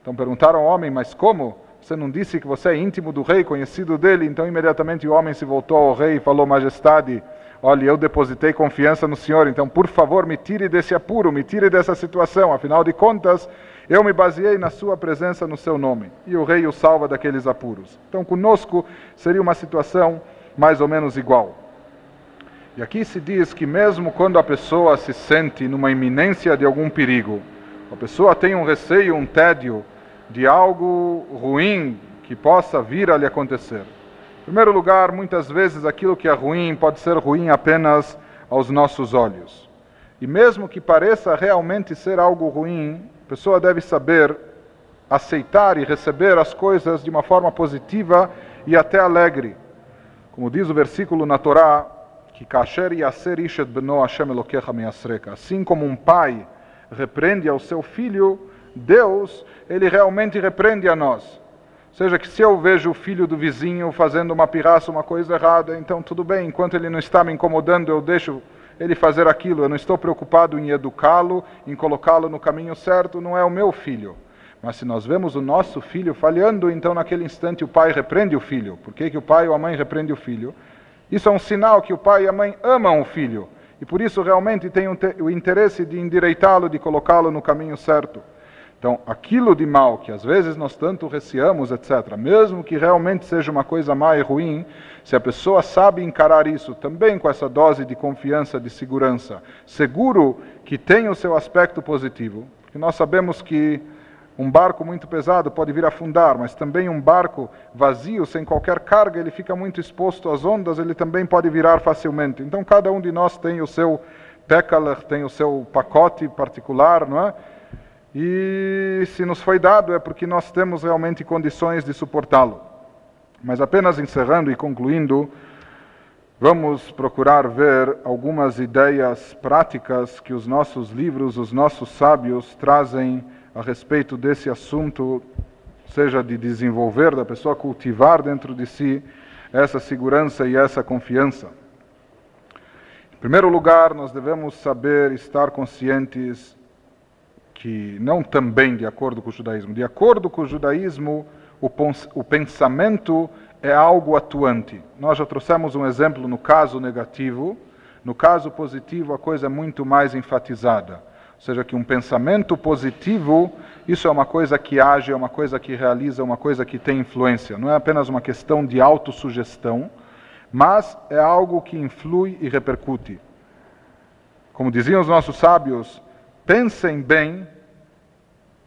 Então perguntaram ao homem: Mas como? Você não disse que você é íntimo do rei, conhecido dele? Então imediatamente o homem se voltou ao rei e falou: Majestade, Olha, eu depositei confiança no Senhor, então por favor me tire desse apuro, me tire dessa situação. Afinal de contas, eu me baseei na Sua presença, no Seu nome. E o Rei o salva daqueles apuros. Então, conosco seria uma situação mais ou menos igual. E aqui se diz que, mesmo quando a pessoa se sente numa iminência de algum perigo, a pessoa tem um receio, um tédio de algo ruim que possa vir a lhe acontecer. Em primeiro lugar, muitas vezes aquilo que é ruim pode ser ruim apenas aos nossos olhos. E mesmo que pareça realmente ser algo ruim, a pessoa deve saber aceitar e receber as coisas de uma forma positiva e até alegre. Como diz o versículo na Torá, que kasher yaser ishet beno Hashem Elokecha measreka. Assim como um pai repreende ao seu filho, Deus, ele realmente repreende a nós. Ou seja, que se eu vejo o filho do vizinho fazendo uma pirraça, uma coisa errada, então tudo bem, enquanto ele não está me incomodando, eu deixo ele fazer aquilo. Eu não estou preocupado em educá-lo, em colocá-lo no caminho certo, não é o meu filho. Mas se nós vemos o nosso filho falhando, então naquele instante o pai repreende o filho. Por que, que o pai ou a mãe repreende o filho? Isso é um sinal que o pai e a mãe amam o filho. E por isso realmente tem o interesse de endireitá-lo, de colocá-lo no caminho certo. Então, aquilo de mal que às vezes nós tanto receamos, etc., mesmo que realmente seja uma coisa má e ruim, se a pessoa sabe encarar isso também com essa dose de confiança, de segurança, seguro que tem o seu aspecto positivo, porque nós sabemos que um barco muito pesado pode vir a afundar, mas também um barco vazio, sem qualquer carga, ele fica muito exposto às ondas, ele também pode virar facilmente. Então, cada um de nós tem o seu pekaler, tem o seu pacote particular, não é? E se nos foi dado é porque nós temos realmente condições de suportá-lo. Mas apenas encerrando e concluindo, vamos procurar ver algumas ideias práticas que os nossos livros, os nossos sábios trazem a respeito desse assunto, seja de desenvolver, da pessoa cultivar dentro de si essa segurança e essa confiança. Em primeiro lugar, nós devemos saber estar conscientes que não também de acordo com o judaísmo, de acordo com o judaísmo, o, pensamento é algo atuante. Nós já trouxemos um exemplo no caso negativo, no caso positivo a coisa é muito mais enfatizada. Seja, que um pensamento positivo, isso é uma coisa que age, é uma coisa que realiza, é uma coisa que tem influência. Não é apenas uma questão de autossugestão, mas é algo que influi e repercute. Como diziam os nossos sábios, pensem bem.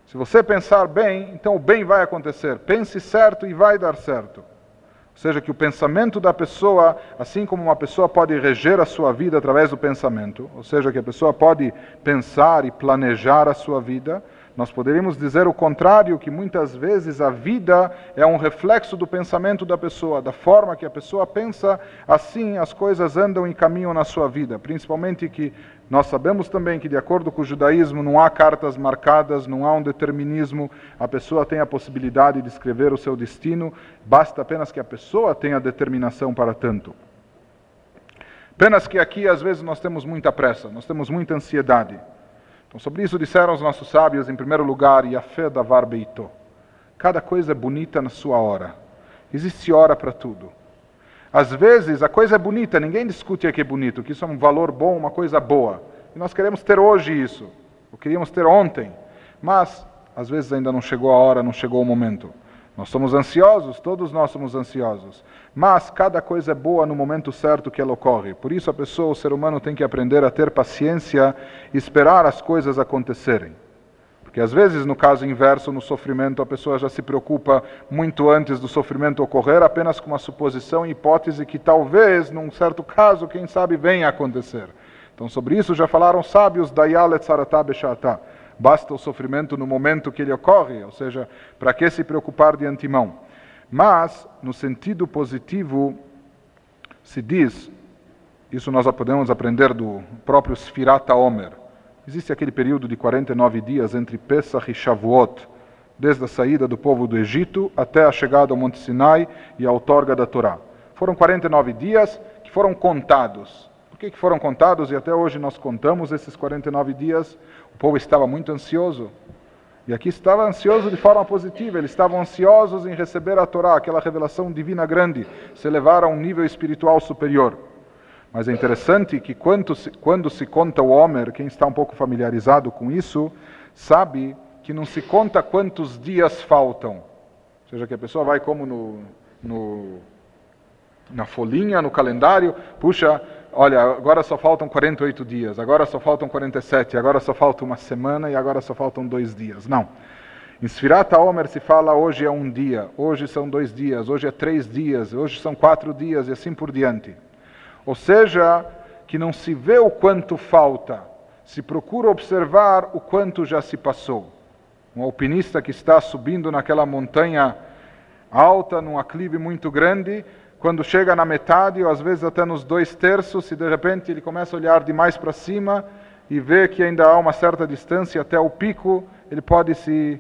Se você pensar bem, então o bem vai acontecer. Pense certo e vai dar certo. Ou seja, que o pensamento da pessoa, assim como uma pessoa pode reger a sua vida através do pensamento, ou seja, que a pessoa pode pensar e planejar a sua vida, nós poderíamos dizer o contrário, que muitas vezes a vida é um reflexo do pensamento da pessoa, da forma que a pessoa pensa, assim as coisas andam e caminham na sua vida. Principalmente que nós sabemos também que, de acordo com o judaísmo, não há cartas marcadas, não há um determinismo, a pessoa tem a possibilidade de escrever o seu destino, basta apenas que a pessoa tenha determinação para tanto. Apenas que aqui, às vezes, nós temos muita pressa, nós temos muita ansiedade. Então, sobre isso disseram os nossos sábios, em primeiro lugar, e a fé da varbeito. Cada coisa é bonita na sua hora. Existe hora para tudo. Às vezes a coisa é bonita, ninguém discute que é bonito, que isso é um valor bom, uma coisa boa. E nós queremos ter hoje isso, ou queríamos ter ontem, mas às vezes ainda não chegou a hora, não chegou o momento. Nós somos ansiosos, todos nós somos ansiosos. Mas cada coisa é boa no momento certo que ela ocorre. Por isso a pessoa, o ser humano, tem que aprender a ter paciência e esperar as coisas acontecerem. Porque às vezes, no caso inverso, no sofrimento, a pessoa já se preocupa muito antes do sofrimento ocorrer, apenas com uma suposição e hipótese que talvez, num certo caso, quem sabe, venha a acontecer. Então, sobre isso já falaram sábios da Yalet Saratá Beshatá. Basta o sofrimento no momento que ele ocorre, ou seja, para que se preocupar de antemão? Mas, no sentido positivo, se diz, isso nós podemos aprender do próprio Sfirat Omer. Existe aquele período de 49 dias entre Pesach e Shavuot, desde a saída do povo do Egito até a chegada ao Monte Sinai e a outorga da Torá. Foram 49 dias que foram contados. Por que, foram contados e até hoje nós contamos esses 49 dias? O povo estava muito ansioso. E aqui estava ansioso de forma positiva, eles estavam ansiosos em receber a Torá, aquela revelação divina grande, se elevar a um nível espiritual superior. Mas é interessante que quando se, quando se conta o Homer, quem está um pouco familiarizado com isso, sabe que não se conta quantos dias faltam. Ou seja, que a pessoa vai como no, no na folhinha, no calendário, puxa, olha, agora só faltam 48 dias, agora só faltam 47, agora só falta uma semana e agora só faltam dois dias. Não. Em Sfirata Omer se fala hoje é um dia, hoje são dois dias, hoje é três dias, hoje são quatro dias e assim por diante. Ou seja, que não se vê o quanto falta, se procura observar o quanto já se passou. Um alpinista que está subindo naquela montanha alta, num aclive muito grande, quando chega na metade, ou às vezes até nos dois terços, se de repente ele começa a olhar demais para cima e vê que ainda há uma certa distância até o pico, ele pode se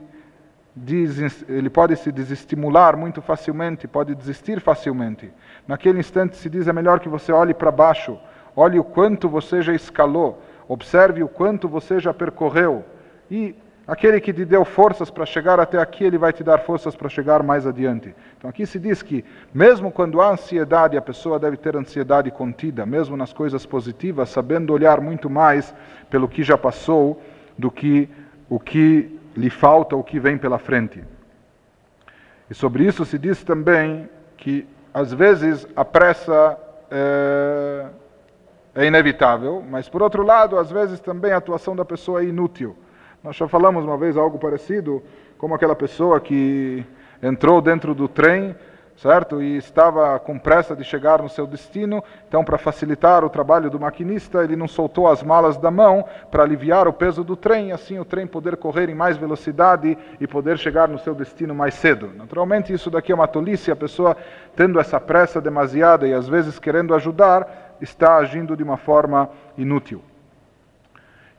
ele pode se desestimular muito facilmente, pode desistir facilmente. Naquele instante se diz é melhor que você olhe para baixo, olhe o quanto você já escalou, observe o quanto você já percorreu e Aquele que te deu forças para chegar até aqui, ele vai te dar forças para chegar mais adiante. Então aqui se diz que, mesmo quando há ansiedade, a pessoa deve ter ansiedade contida, mesmo nas coisas positivas, sabendo olhar muito mais pelo que já passou do que o que lhe falta, o que vem pela frente. E sobre isso se diz também que, às vezes, a pressa é, é inevitável, mas, por outro lado, às vezes também a atuação da pessoa é inútil. Nós já falamos uma vez algo parecido, como aquela pessoa que entrou dentro do trem, certo? E estava com pressa de chegar no seu destino. Então, para facilitar o trabalho do maquinista, ele não soltou as malas da mão para aliviar o peso do trem, assim o trem poder correr em mais velocidade e poder chegar no seu destino mais cedo. Naturalmente, isso daqui é uma tolice, a pessoa tendo essa pressa demasiada e às vezes querendo ajudar, está agindo de uma forma inútil.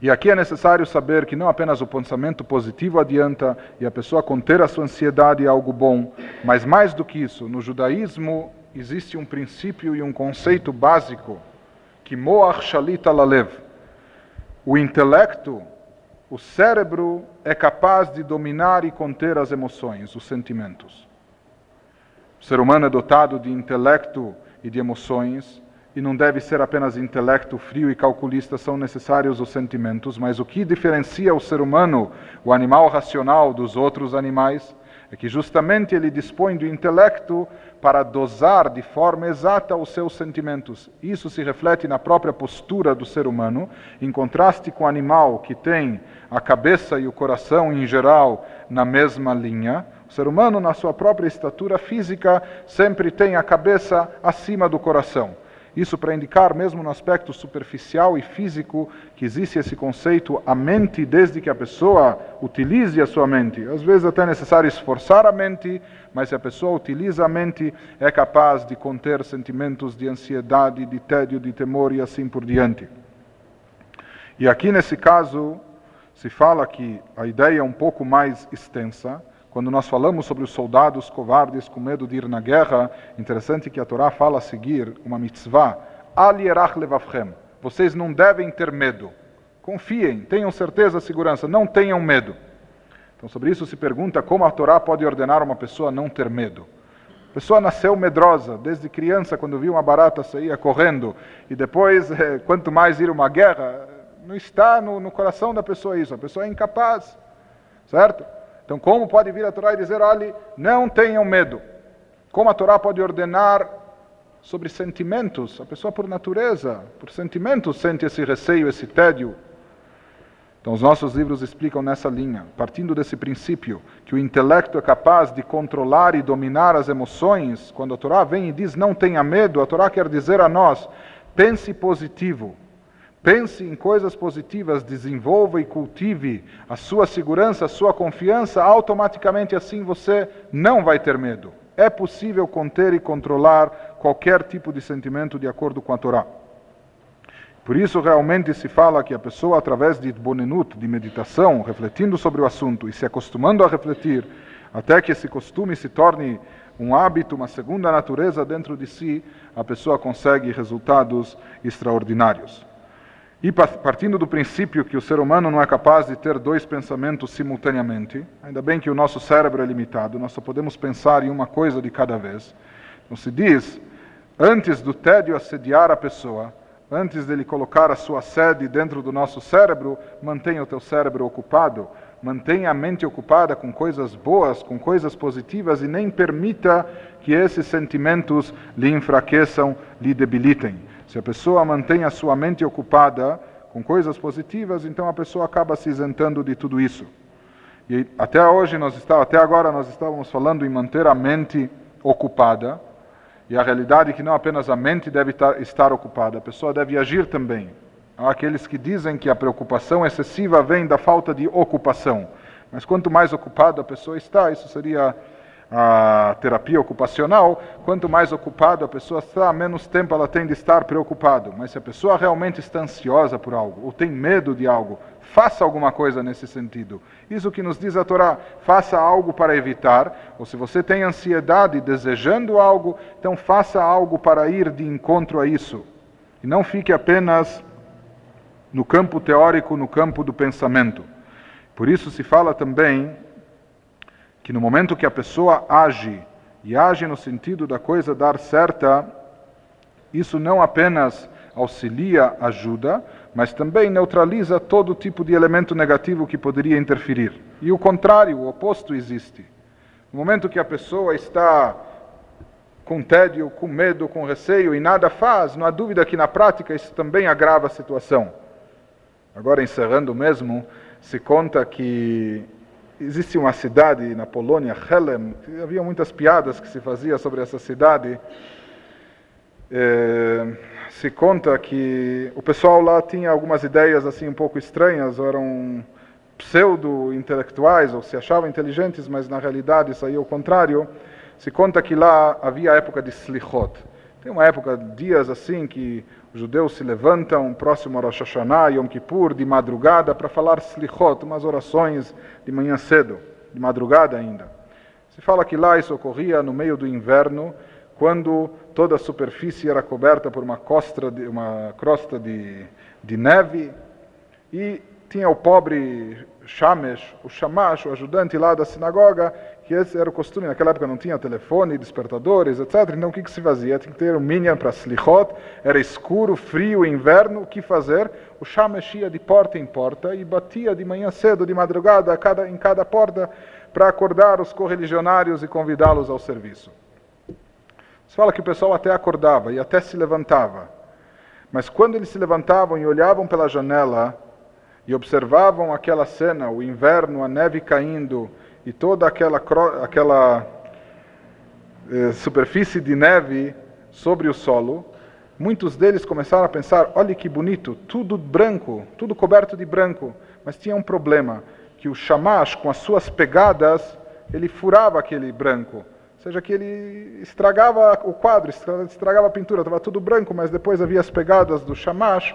E aqui é necessário saber que não apenas o pensamento positivo adianta e a pessoa conter a sua ansiedade é algo bom, mas mais do que isso, no judaísmo existe um princípio e um conceito básico que moach shalita lalev. O intelecto, o cérebro é capaz de dominar e conter as emoções, os sentimentos. O ser humano é dotado de intelecto e de emoções, e não deve ser apenas intelecto frio e calculista, são necessários os sentimentos, mas o que diferencia o ser humano, o animal racional, dos outros animais, é que justamente ele dispõe do intelecto para dosar de forma exata os seus sentimentos. Isso se reflete na própria postura do ser humano, em contraste com o animal que tem a cabeça e o coração em geral na mesma linha. O ser humano, na sua própria estatura física, sempre tem a cabeça acima do coração. Isso para indicar, mesmo no aspecto superficial e físico, que existe esse conceito, a mente, desde que a pessoa utilize a sua mente. Às vezes até é necessário esforçar a mente, mas se a pessoa utiliza a mente, é capaz de conter sentimentos de ansiedade, de tédio, de temor e assim por diante. E aqui nesse caso, se fala que a ideia é um pouco mais extensa, quando nós falamos sobre os soldados covardes com medo de ir na guerra, interessante que a Torá fala a seguir uma mitzvah, Al levavchem. Vocês não devem ter medo. Confiem, tenham certeza, segurança, não tenham medo. Então, sobre isso se pergunta como a Torá pode ordenar uma pessoa a não ter medo. A pessoa nasceu medrosa, desde criança, quando viu uma barata, saía correndo. E depois, eh, quanto mais ir uma guerra, não está no, no coração da pessoa isso. A pessoa é incapaz, certo? Então, como pode vir a Torá e dizer, olhe, não tenham medo? Como a Torá pode ordenar sobre sentimentos? A pessoa, por natureza, por sentimentos, sente esse receio, esse tédio. Então, os nossos livros explicam nessa linha, partindo desse princípio, que o intelecto é capaz de controlar e dominar as emoções. Quando a Torá vem e diz não tenha medo, a Torá quer dizer a nós, pense positivo. Pense em coisas positivas, desenvolva e cultive a sua segurança, a sua confiança, automaticamente assim você não vai ter medo. É possível conter e controlar qualquer tipo de sentimento de acordo com a Torá. Por isso, realmente se fala que a pessoa, através de bonenut, de meditação, refletindo sobre o assunto e se acostumando a refletir, até que esse costume se torne um hábito, uma segunda natureza dentro de si, a pessoa consegue resultados extraordinários. E partindo do princípio que o ser humano não é capaz de ter dois pensamentos simultaneamente, ainda bem que o nosso cérebro é limitado, nós só podemos pensar em uma coisa de cada vez. Então se diz, antes do tédio assediar a pessoa, antes dele colocar a sua sede dentro do nosso cérebro, mantenha o teu cérebro ocupado, mantenha a mente ocupada com coisas boas, com coisas positivas e nem permita que esses sentimentos lhe enfraqueçam, lhe debilitem. Se a pessoa mantém a sua mente ocupada com coisas positivas, então a pessoa acaba se isentando de tudo isso. E até hoje nós estávamos, até agora nós estávamos falando em manter a mente ocupada, e a realidade é que não apenas a mente deve estar ocupada, a pessoa deve agir também. Há aqueles que dizem que a preocupação excessiva vem da falta de ocupação. Mas quanto mais ocupada a pessoa está, isso seria a terapia ocupacional, quanto mais ocupado a pessoa está, menos tempo ela tem de estar preocupado. Mas se a pessoa realmente está ansiosa por algo, ou tem medo de algo, faça alguma coisa nesse sentido. Isso que nos diz a Torá, faça algo para evitar, ou se você tem ansiedade desejando algo, então faça algo para ir de encontro a isso. E não fique apenas no campo teórico, no campo do pensamento. Por isso se fala também que no momento que a pessoa age, e age no sentido da coisa dar certa, isso não apenas auxilia, ajuda, mas também neutraliza todo tipo de elemento negativo que poderia interferir. E o contrário, o oposto existe. No momento que a pessoa está com tédio, com medo, com receio e nada faz, não há dúvida que na prática isso também agrava a situação. Agora, encerrando mesmo, se conta que existe uma cidade na Polônia, Helem, havia muitas piadas que se fazia sobre essa cidade. É, se conta que o pessoal lá tinha algumas ideias assim um pouco estranhas, eram pseudo-intelectuais ou se achavam inteligentes, mas na realidade é o contrário. Se conta que lá havia a época de Slichot. Tem uma época, dias assim, que os judeus se levantam próximo a Rosh Hashanah, Yom Kippur, de madrugada, para falar Slichot, umas orações de manhã cedo, de madrugada ainda. Se fala que lá isso ocorria no meio do inverno, quando toda a superfície era coberta por uma, costra de, uma crosta de, de neve e tinha o pobre Shamesh, o Shamash, o ajudante lá da sinagoga, que esse era o costume, naquela época não tinha telefone, despertadores, etc. Então o que, que se fazia? Tinha que ter um minyan para slichot, era escuro, frio, inverno, o que fazer? O Shamesh ia de porta em porta e batia de manhã cedo, de madrugada, cada, em cada porta, para acordar os correligionários e convidá-los ao serviço. Se fala que o pessoal até acordava e até se levantava. Mas quando eles se levantavam e olhavam pela janela e observavam aquela cena, o inverno, a neve caindo, e toda aquela, aquela eh, superfície de neve sobre o solo, muitos deles começaram a pensar: olha que bonito, tudo branco, tudo coberto de branco. Mas tinha um problema: que o chamash, com as suas pegadas, ele furava aquele branco. Ou seja, que ele estragava o quadro, estragava a pintura, estava tudo branco, mas depois havia as pegadas do chamash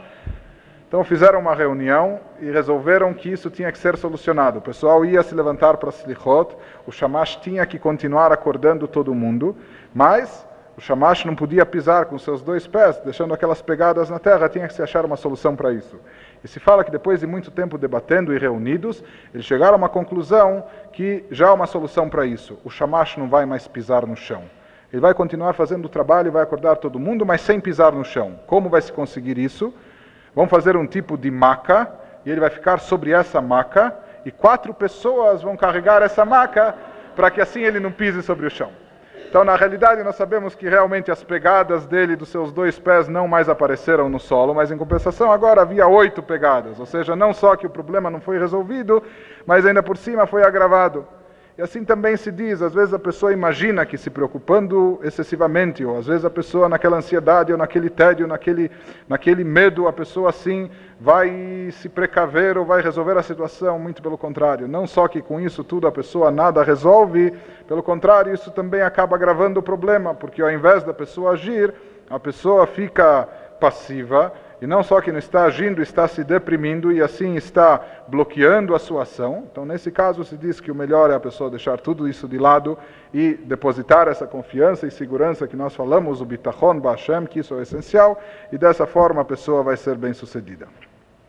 então fizeram uma reunião e resolveram que isso tinha que ser solucionado. O pessoal ia se levantar para Slichot, o Shamash tinha que continuar acordando todo mundo, mas o Shamash não podia pisar com seus dois pés, deixando aquelas pegadas na terra, tinha que se achar uma solução para isso. E se fala que depois de muito tempo debatendo e reunidos, eles chegaram a uma conclusão que já há uma solução para isso. O Shamash não vai mais pisar no chão. Ele vai continuar fazendo o trabalho e vai acordar todo mundo, mas sem pisar no chão. Como vai se conseguir isso? Vamos fazer um tipo de maca, e ele vai ficar sobre essa maca, e quatro pessoas vão carregar essa maca, para que assim ele não pise sobre o chão. Então, na realidade, nós sabemos que realmente as pegadas dele, dos seus dois pés, não mais apareceram no solo, mas em compensação agora havia oito pegadas. Ou seja, não só que o problema não foi resolvido, mas ainda por cima foi agravado. E assim também se diz, às vezes a pessoa imagina que se preocupando excessivamente, ou às vezes a pessoa naquela ansiedade, ou naquele tédio, naquele, naquele medo, a pessoa assim vai se precaver ou vai resolver a situação, muito pelo contrário. Não só que com isso tudo a pessoa nada resolve, pelo contrário, isso também acaba agravando o problema, porque ao invés da pessoa agir, a pessoa fica passiva e não só que não está agindo, está se deprimindo e assim está bloqueando a sua ação. Então, nesse caso, se diz que o melhor é a pessoa deixar tudo isso de lado e depositar essa confiança e segurança que nós falamos, o bitachon, Bashem, que isso é essencial, e dessa forma a pessoa vai ser bem sucedida.